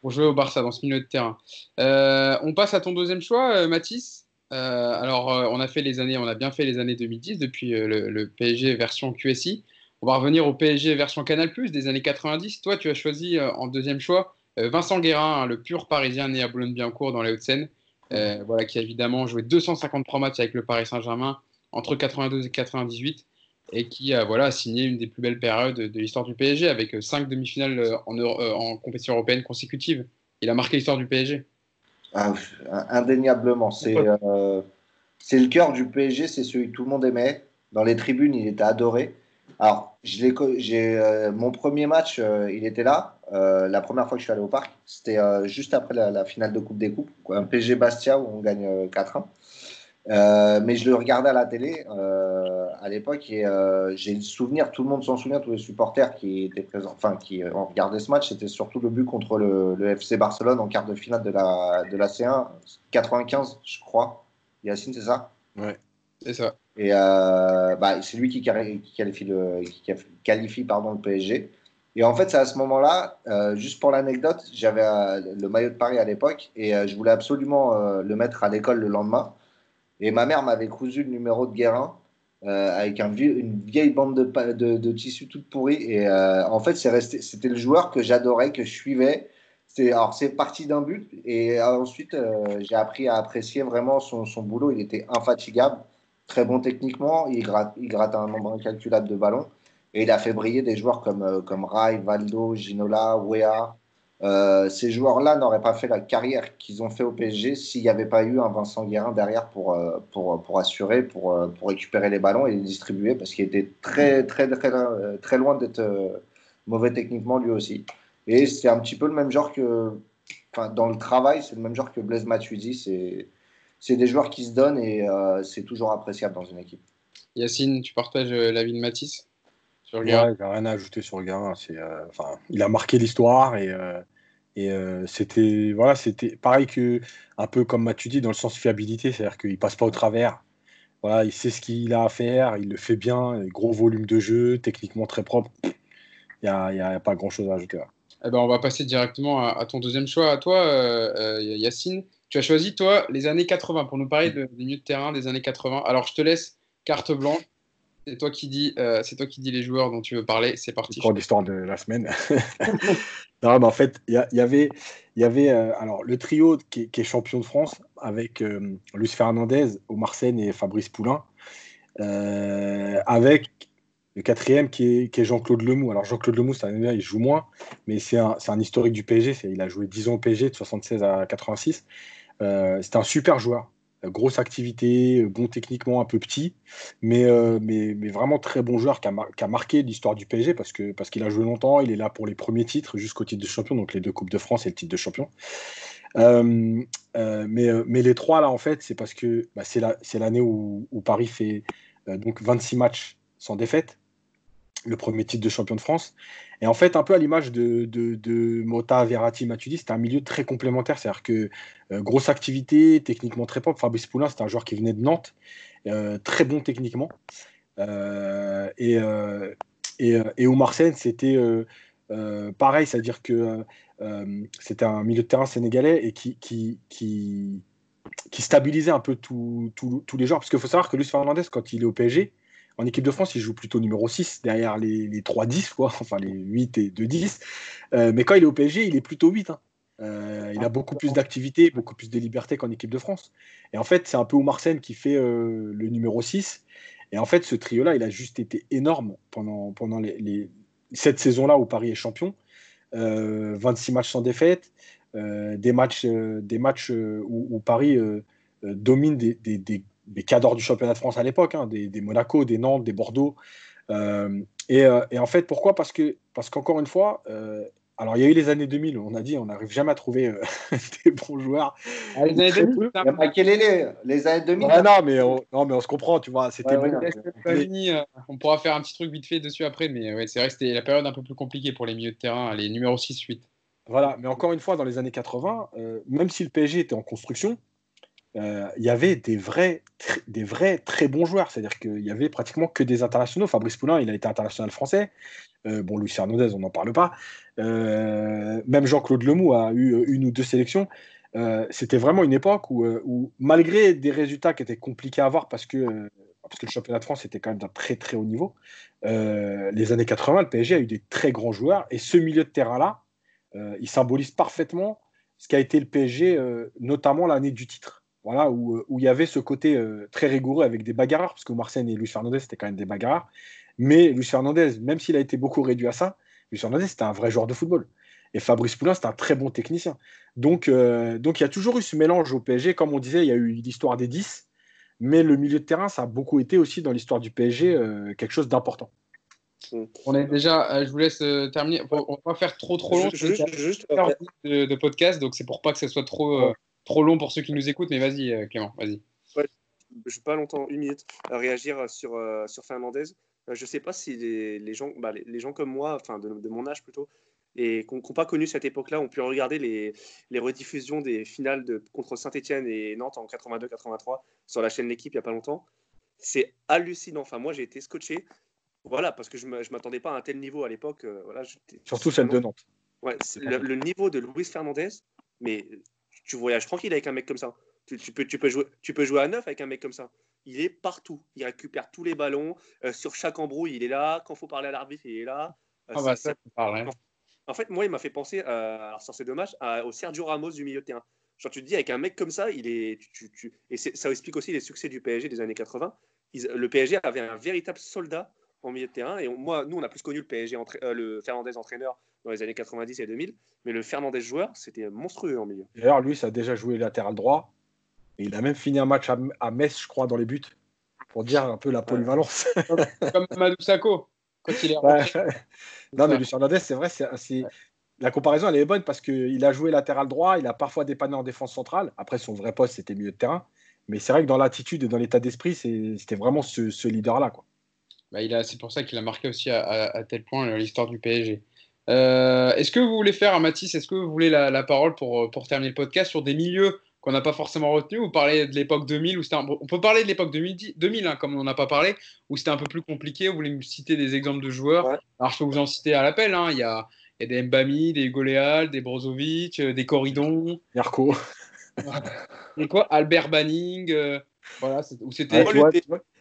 pour, jouer au Barça dans ce milieu de terrain. Euh, on passe à ton deuxième choix, Mathis. Alors, on a fait les années, on a bien fait les années 2010 depuis le, PSG version QSI. On va revenir au PSG version Canal des années 90. Toi, tu as choisi en deuxième choix Vincent Guérin, hein, le pur Parisien né à Boulogne-Billancourt dans les Hauts-de-Seine, voilà, qui a évidemment joué 253 matchs avec le Paris Saint-Germain, entre 82 et 98 et qui a voilà, signé une des plus belles périodes de l'histoire du PSG avec euh, cinq demi-finales euh, en, euh, en, compétition européenne consécutive. Il a marqué l'histoire du PSG. Ah, indéniablement. C'est c'est le cœur du PSG, c'est celui que tout le monde aimait. Dans les tribunes, il était adoré. Alors, j'ai mon premier match, il était là. la première fois que je suis allé au parc, c'était juste après la, la, finale de Coupe des Coupes, un PSG Bastia où on gagne 4-1. Euh, mais je le regardais à la télé euh, à l'époque et euh, j'ai le souvenir, tout le monde s'en souvient, tous les supporters qui étaient présents, enfin qui ont regardé ce match, c'était surtout le but contre le, le, FC Barcelone en quart de finale de la, de la C1, 95, je crois. Yacine, c'est ça? Ouais, c'est ça. Et bah, c'est lui qui, qui qualifie, le, qui qualifie pardon, le PSG. Et en fait, c'est à ce moment-là, euh, juste pour l'anecdote, j'avais euh, le maillot de Paris à l'époque et euh, je voulais absolument le mettre à l'école le lendemain. Et ma mère m'avait cousu le numéro de Guérin avec un vieux, une vieille bande de, de, tissu toute pourrie. Et en fait, c'était le joueur que j'adorais, que je suivais. Alors, c'est parti d'un but. Et ensuite, j'ai appris à apprécier vraiment son, boulot. Il était infatigable, très bon techniquement. Il gratte, un nombre incalculable de ballons. Et il a fait briller des joueurs comme, euh, comme Rai, Valdo, Ginola, Wea. Euh, ces joueurs-là n'auraient pas fait la carrière qu'ils ont fait au PSG s'il n'y avait pas eu un Vincent Guérin derrière pour, euh, pour, pour assurer, pour, pour récupérer les ballons et les distribuer parce qu'il était très, très, très, très loin d'être mauvais techniquement lui aussi. Et c'est un petit peu le même genre que, dans le travail, c'est le même genre que Blaise Matuidi. C'est, c'est des joueurs qui se donnent et c'est toujours appréciable dans une équipe. Yacine, tu partages l'avis de Matisse sur le ouais, rien à ajouter sur gars. C'est, euh, il a marqué l'histoire et, euh, et euh, c'était voilà, c'était pareil que un peu comme Mathieu dit dans le sens fiabilité, c'est-à-dire qu'il passe pas au travers. Voilà, il sait ce qu'il a à faire, il le fait bien, gros volume de jeu, techniquement très propre. Il n'y a, pas grand-chose à ajouter. Là. Eh ben, on va passer directement à, ton deuxième choix, à toi, Yacine. Tu as choisi, toi, les années 80 pour nous parler des milieux de terrain des années 80. Alors, je te laisse carte blanche c'est toi qui dis, euh, c'est toi qui les joueurs dont tu veux parler. C'est parti. Pour l'histoire de la semaine. [LAUGHS] non, mais en fait, il y, avait, il y avait euh, alors le trio qui est, champion de France avec euh, Luis Fernandez, Omar Sen et Fabrice Poulain, avec le quatrième qui est, Jean-Claude Lemou. Alors Jean-Claude Lemou, c'est un il joue moins, mais c'est un, un, historique du PSG. Il a joué 10 ans au PSG de 76 à 86. c'est un super joueur grosse activité, bon techniquement, un peu petit, mais, euh, mais, vraiment très bon joueur qui a, marqué l'histoire du PSG parce qu'il parce qu'il a joué longtemps, il est là pour les premiers titres jusqu'au titre de champion, donc les deux Coupes de France et le titre de champion. Euh, euh, mais, mais les trois là, en fait, c'est parce que bah, c'est l'année où, où, Paris fait donc 26 matchs sans défaite, le premier titre de champion de France. Et en fait, un peu à l'image de, de, Mota, Verratti, Matuidi, c'était un milieu très complémentaire. C'est-à-dire que euh, grosse activité, techniquement très propre. Fabrice Poulain, c'était un joueur qui venait de Nantes, euh, très bon techniquement. Euh, et, et, et Omar c'était pareil, c'est-à-dire que c'était un milieu de terrain sénégalais et qui, qui, qui, qui stabilisait un peu tous les joueurs. Parce qu'il faut savoir que Luis Fernandez, quand il est au PSG, en équipe de France, il joue plutôt numéro 6 derrière les, les 3-10, quoi. [LAUGHS] enfin les 8 et 2-10. Euh, mais quand il est au PSG, il est plutôt 8. Hein. Euh, il a beaucoup plus d'activité, beaucoup plus de liberté qu'en équipe de France. Et en fait, c'est un peu Omar Sen qui fait euh, le numéro 6. Et en fait, ce trio-là, il a juste été énorme pendant, cette saison-là où Paris est champion. 26 matchs sans défaite, des matchs, des matchs où, Paris domine des cadors du championnat de France à l'époque, hein, des, Monaco, des Nantes, des Bordeaux. Euh, euh, et, en fait, pourquoi? Parce que parce qu'encore une fois, euh, alors il y a eu les années 2000, on a dit, on n'arrive jamais à trouver [LAUGHS] des bons joueurs. Ah, les années 2000, quel est les, les années 2000 ah, non, mais on, non, mais on se comprend, tu vois. C'était On pourra faire un petit truc vite fait dessus après, mais ouais, c'est vrai que c'était la période un peu plus compliquée pour les milieux de terrain, les numéros 6-8. Voilà, mais encore une fois, dans les années 80, même si le PSG était en construction, euh, il y avait des vrais, des vrais très bons joueurs. C'est-à-dire qu'il y avait pratiquement que des internationaux. Fabrice Poulain, il a été international français. Euh, bon, Luis Hernandez, on n'en parle pas. Euh, même Jean-Claude Lemou a eu une ou deux sélections. C'était vraiment une époque où, malgré des résultats qui étaient compliqués à avoir parce que, parce que le championnat de France était quand même d'un très très haut niveau, les années 80, le PSG a eu des très grands joueurs. Et ce milieu de terrain-là, il symbolise parfaitement ce qu'a été le PSG, notamment l'année du titre voilà, où, où, il y avait ce côté euh, très rigoureux avec des bagarreurs, parce que Marseille et Luis Fernandez, c'était quand même des bagarreurs. Mais Luis Fernandez, même s'il a été beaucoup réduit à ça, Luis Fernandez, c'était un vrai joueur de football. Et Fabrice Poulain, c'était un très bon technicien. Donc, euh, donc il y a toujours eu ce mélange au PSG. Comme on disait, il y a eu l'histoire des 10, mais le milieu de terrain, ça a beaucoup été aussi dans l'histoire du PSG euh, quelque chose d'important. On est déjà, je vous laisse terminer. On va pas faire trop trop long. Juste, juste, de, de, podcast, donc c'est pour pas que ce soit trop trop long pour ceux qui nous écoutent, mais vas-y, euh, Clément, vas-y. je pas longtemps, une minute, à réagir sur, sur Fernandez. je ne sais pas si les, les gens, bah, les, gens comme moi, enfin de, de, mon âge plutôt, et qui n'ont pas connu cette époque-là ont pu regarder les, les rediffusions des finales de, contre Saint-Etienne et Nantes en 82-83 sur la chaîne L'équipe il n'y a pas longtemps. C'est hallucinant. Enfin, moi, j'ai été scotché. Voilà, parce que je ne m'attendais pas à un tel niveau à l'époque. Euh, voilà, Surtout celle de Nantes. Ouais, le, niveau de Luis Fernandez, mais tu voyages tranquille avec un mec comme ça. Tu, tu, peux, tu, peux jouer, tu peux jouer à neuf avec un mec comme ça. Il est partout. Il récupère tous les ballons. Euh, sur chaque embrouille, il est là. Quand il faut parler à l'arbitre, il est là. Euh, ah bah ça, parle, en fait, moi, il m'a fait penser, euh, alors ça c'est dommage, au Sergio Ramos du milieu de terrain. Genre, tu te dis, avec un mec comme ça, il est, tu, tu, et ça explique aussi les succès du PSG des années 80. le PSG avait un véritable soldat en milieu de terrain. Et moi, nous, on a plus connu le PSG, euh, le Fernandez entraîneur dans les années 90 et 2000. Mais le Fernandez joueur, c'était monstrueux en milieu. D'ailleurs, lui, ça a déjà joué latéral droit. Et il a même fini un match à, Metz, je crois, dans les buts. Pour dire un peu la polyvalence. [LAUGHS] Comme Madou Sako. non, mais Lucien Hernandez, c'est vrai, c'est, la comparaison, elle est bonne parce qu'il a joué latéral droit, il a parfois dépanné en défense centrale. Après, son vrai poste, c'était milieu de terrain. Mais c'est vrai que dans l'attitude et dans l'état d'esprit, c'était vraiment ce, leader-là. Quoi. Bah, il a, c'est pour ça qu'il a marqué aussi à, tel point l'histoire du PSG. Euh, est-ce que vous voulez faire, Mathis, est-ce que vous voulez la, la, parole pour, pour terminer le podcast sur des milieux qu'on n'a pas forcément retenu Vous parlez de l'époque 2000, où on peut parler de l'époque 2000, hein, comme on n'a pas parlé, où c'était un peu plus compliqué. Vous voulez me citer des exemples de joueurs? Alors, je peux vous en citer à l'appel. Hein. Il, y a, il, y a, des Mbami, des Goléal, des Brozovic, euh, des Corridon. Yarko. [LAUGHS] Et quoi? Albert Banning. Euh, voilà, où c'était. Ah,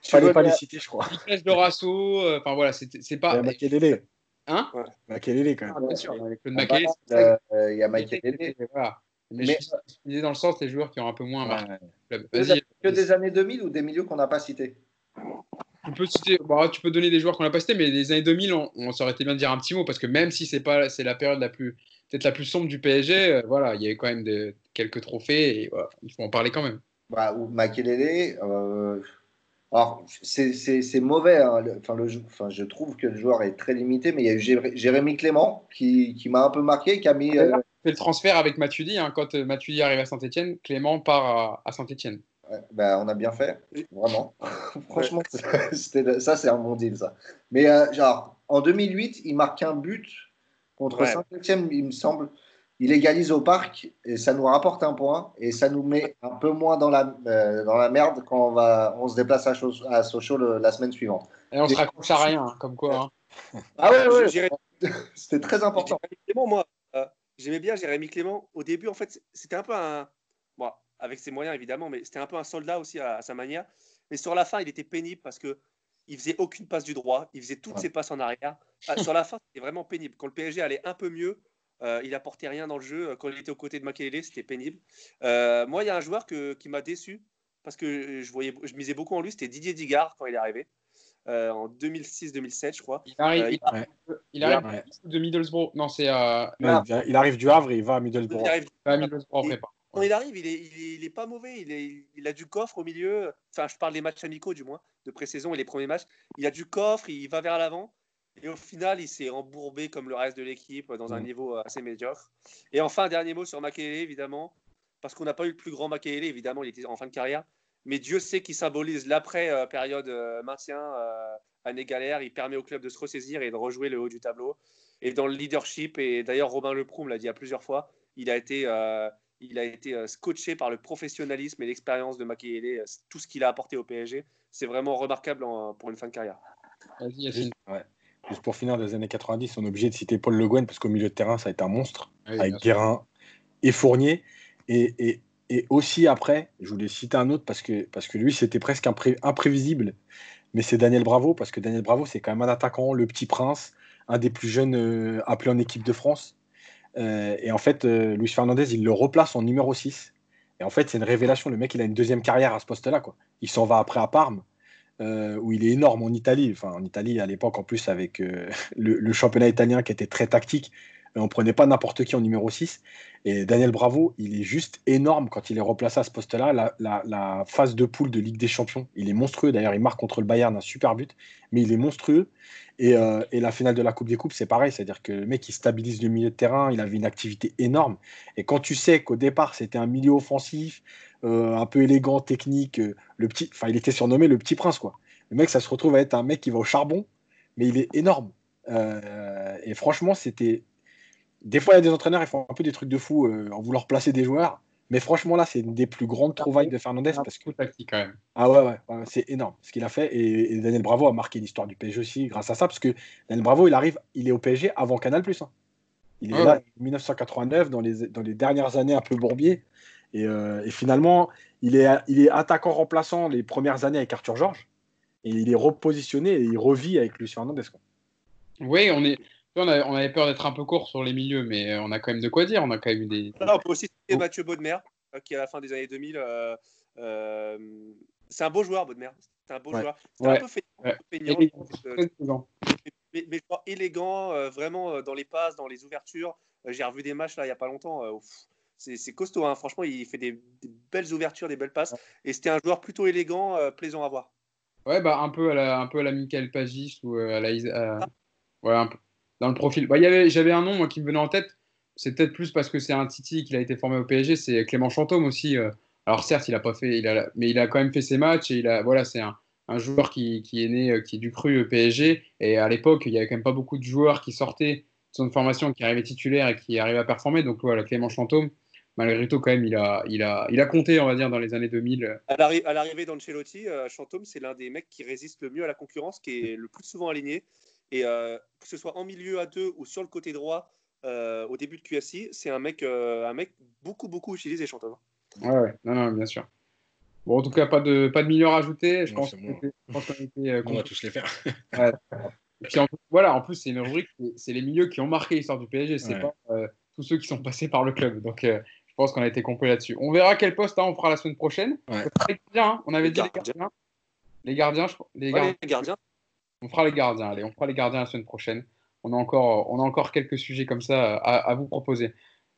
tu fallait pas les citer, je crois. de Rasso. Euh, enfin, voilà, c'est pas. Makelele. Hein? Makelele, quand même. Ah, bien sûr, avec le Makelele. Il y a Makelele. Voilà. Mais, je disais dans le sens les joueurs qui ont un peu moins marqué. Que des années 2000 ou des milieux qu'on n'a pas cités? Tu peux, citer, bah, tu peux donner des joueurs qu'on n'a pas cités, mais les années 2000, on, on aurait été bien de dire un petit mot parce que même si c'est pas c'est la période la plus peut-être la plus sombre du PSG, euh, voilà, il y avait quand même de, quelques trophées et voilà, il faut en parler quand même. Bah, ou Makelele, euh, alors c'est mauvais. Hein, enfin, le, enfin, je trouve que le joueur est très limité, mais il y a eu Jérémy Clément qui, qui m'a un peu marqué, qui a mis. Euh, le transfert avec Matuidi. Hein. Quand euh, Matuidi arrive à Saint-Etienne, Clément part à, Saint-Etienne. bah, on a bien fait, vraiment. [LAUGHS] Franchement, [LAUGHS] ça, c'est un bon deal, ça. Mais euh, genre, en 2008, il marque un but contre Saint-Etienne, il me semble. Il égalise au parc et ça nous rapporte un point et ça nous met un peu moins dans la, euh, dans la merde quand on, va, on se déplace à, Sochaux la semaine suivante. Et on se raccroche à rien, comme quoi. Hein. Ah ouais, ouais, [LAUGHS] c'était très important. Moi, J'aimais bien Jérémy Clément. Au début, en fait, c'était un peu un. Bon, avec ses moyens, évidemment, mais c'était un peu un soldat aussi à, sa manière. Mais sur la fin, il était pénible parce que il faisait aucune passe du droit. Il faisait toutes ses passes en arrière. Ah, sur la fin, c'était vraiment pénible. Quand le PSG allait un peu mieux, euh, il apportait rien dans le jeu. Quand il était aux côtés de Makelele, c'était pénible. Euh, moi, il y a un joueur qui m'a déçu parce que je, voyais, je misais beaucoup en lui. C'était Didier Digard quand il est arrivé. Euh, en 2006-2007, je crois. Il arrive, euh, il, arrive de Middlesbrough. Non, c'est. Euh, il, arrive du Havre et il va à Middlesbrough. Il arrive, à Middlesbrough quand il arrive, il est, il est, pas mauvais. Il, est, il a du coffre au milieu. Enfin, je parle des matchs amicaux, du moins, de pré-saison et les premiers matchs. Il a du coffre, il va vers l'avant. Et au final, il s'est embourbé comme le reste de l'équipe dans un mm. niveau assez médiocre. Et enfin, un dernier mot sur Makele, évidemment. Parce qu'on n'a pas eu le plus grand Makele, évidemment, il était en fin de carrière mais Dieu sait qu'il symbolise l'après-période euh, maintien, euh, année galère. Il permet au club de se ressaisir et de rejouer le haut du tableau. Et dans le leadership, et d'ailleurs Robin Leproux l'a dit à plusieurs fois, il a été, euh, il a été scotché par le professionnalisme et l'expérience de Makélélé, tout ce qu'il a apporté au PSG. C'est vraiment remarquable pour une fin de carrière. Juste, pour finir des années 90, on est obligé de citer Paul Le Guen parce qu'au milieu de terrain, ça a été un monstre avec Guérin et Fournier. Et, et, et aussi après, je voulais citer un autre parce que, parce que lui, c'était presque imprévisible, mais c'est Daniel Bravo, parce que Daniel Bravo, c'est quand même un attaquant, le petit prince, un des plus jeunes euh, appelés en équipe de France. Euh, et en fait, euh, Luis Fernandez, il le replace en numéro 6. Et en fait, c'est une révélation. Le mec, il a une deuxième carrière à ce poste-là. Quoi. Il s'en va après à Parme, où il est énorme en Italie. Enfin, en Italie, à l'époque, en plus, avec [LAUGHS] le, championnat italien qui était très tactique. Et on prenait pas n'importe qui en numéro 6. Et Daniel Bravo, il est juste énorme quand il est replacé à ce poste-là. La, phase de poule de Ligue des Champions, il est monstrueux. D'ailleurs, il marque contre le Bayern un super but, mais il est monstrueux. Et, euh, la finale de la Coupe des Coupes, c'est pareil. C'est-à-dire que le mec, il stabilise le milieu de terrain. Il avait une activité énorme. Et quand tu sais qu'au départ, c'était un milieu offensif, euh, un peu élégant, technique, euh, le petit, enfin, il était surnommé le petit prince, quoi. Le mec, ça se retrouve à être un mec qui va au charbon, mais il est énorme. et franchement, c'était des fois, il y a des entraîneurs, ils font un peu des trucs de fou euh, en voulant placer des joueurs. Mais franchement, là, c'est une des plus grandes trouvailles de Fernandez. Parce que... tactique quand même. Ah ouais, ouais, c'est énorme ce qu'il a fait. Et, Daniel Bravo a marqué l'histoire du PSG aussi grâce à ça. Parce que Daniel Bravo, il arrive, il est au PSG avant Canal. Hein. Il est là en 1989, dans les, dans les dernières années un peu bourbier. Et, euh, et, finalement, il est, il est attaquant remplaçant les premières années avec Arthur Georges. Et il est repositionné et il revit avec Luis Fernandez. Oui, on est, on, avait peur d'être un peu court sur les milieux, mais on a quand même de quoi dire. On a quand même eu des. on peut aussi citer Mathieu Baudemer, euh, qui à la fin des années 2000. Euh, euh, c'est un beau joueur, Baudemer. C'est un beau joueur. C'est un peu feignant. Mais, mais, élégant, vraiment dans les passes, dans les ouvertures. J'ai revu des matchs là il n'y a pas longtemps. c'est costaud, hein. franchement, il fait des, belles ouvertures, des belles passes. Et c'était un joueur plutôt élégant, plaisant à voir. Ouais, bah, un peu à la, un peu à la Michael Pagis ou à la. Ah. Ouais, un peu, dans le profil. Bah, J'avais un nom qui me venait en tête. C'est peut-être plus parce que c'est un Titi qui a été formé au PSG. C'est Clément Chantôme aussi. Euh. Alors certes, il a pas fait, il a, mais il a quand même fait ses matchs et il a, voilà, c'est un, joueur qui, qui, est né, euh, qui est du cru au PSG. Et à l'époque, il y avait quand même pas beaucoup de joueurs qui sortaient de son formation, qui arrivaient titulaires et qui arrivaient à performer. Donc voilà, Clément Chantôme, malgré tout, quand même, il a, il a, il a compté, on va dire, dans les années 2000. À l'arrivée d'Ancelotti, euh, Chantôme, c'est l'un des mecs qui résiste le mieux à la concurrence, qui est le plus souvent aligné. Et euh, que ce soit en milieu à deux ou sur le côté droit, euh, au début de QSI, c'est un mec, euh, un mec beaucoup, beaucoup utilisé, Chantal. Ouais, ouais, non, non, bien sûr. Bon, en tout cas, pas de, pas de milieu à rajouter. Je pense, qu'on était, On va tous les faire. Et puis, en, voilà, en plus, c'est une rubrique, c'est les milieux qui ont marqué l'histoire du PSG, c'est pas tous ceux qui sont passés par le club. Donc, je pense qu'on a été complet là-dessus. On verra quel poste hein, on fera la semaine prochaine. Hein. on avait dit les gardiens. Les gardiens, je... les gardiens. On fera les gardiens, allez, on fera les gardiens la semaine prochaine. On a encore, on a encore quelques sujets comme ça à, vous proposer.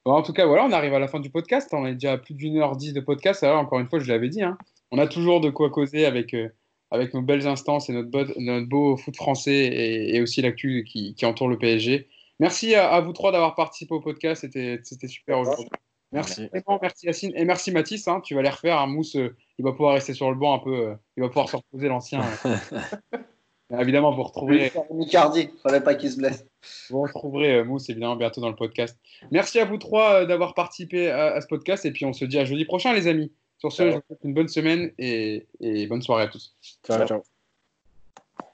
en tout cas, voilà, on arrive à la fin du podcast. On est déjà à plus d'une heure dix de podcast. Alors, encore une fois, je l'avais dit, hein, on a toujours de quoi causer avec, euh, avec nos belles instances et notre, beau, notre beau foot français et, aussi l'actu qui, entoure le PSG. Merci à, vous trois d'avoir participé au podcast. C'était super aujourd'hui. Merci. Merci. Yacine et merci Mathis. Hein. tu vas les refaire. un Mousse, euh, il va pouvoir rester sur le banc un peu. Euh, il va pouvoir se reposer l'ancien. [LAUGHS] Évidemment, vous retrouverez. Micardi, fallait pas qu'il se blesse. Vous retrouverez euh, Mousse évidemment bientôt dans le podcast. Merci à vous trois euh, d'avoir participé à, ce podcast et puis on se dit à jeudi prochain, les amis. Sur ce, je vous souhaite une bonne semaine et, et bonne soirée à tous. ciao. ciao.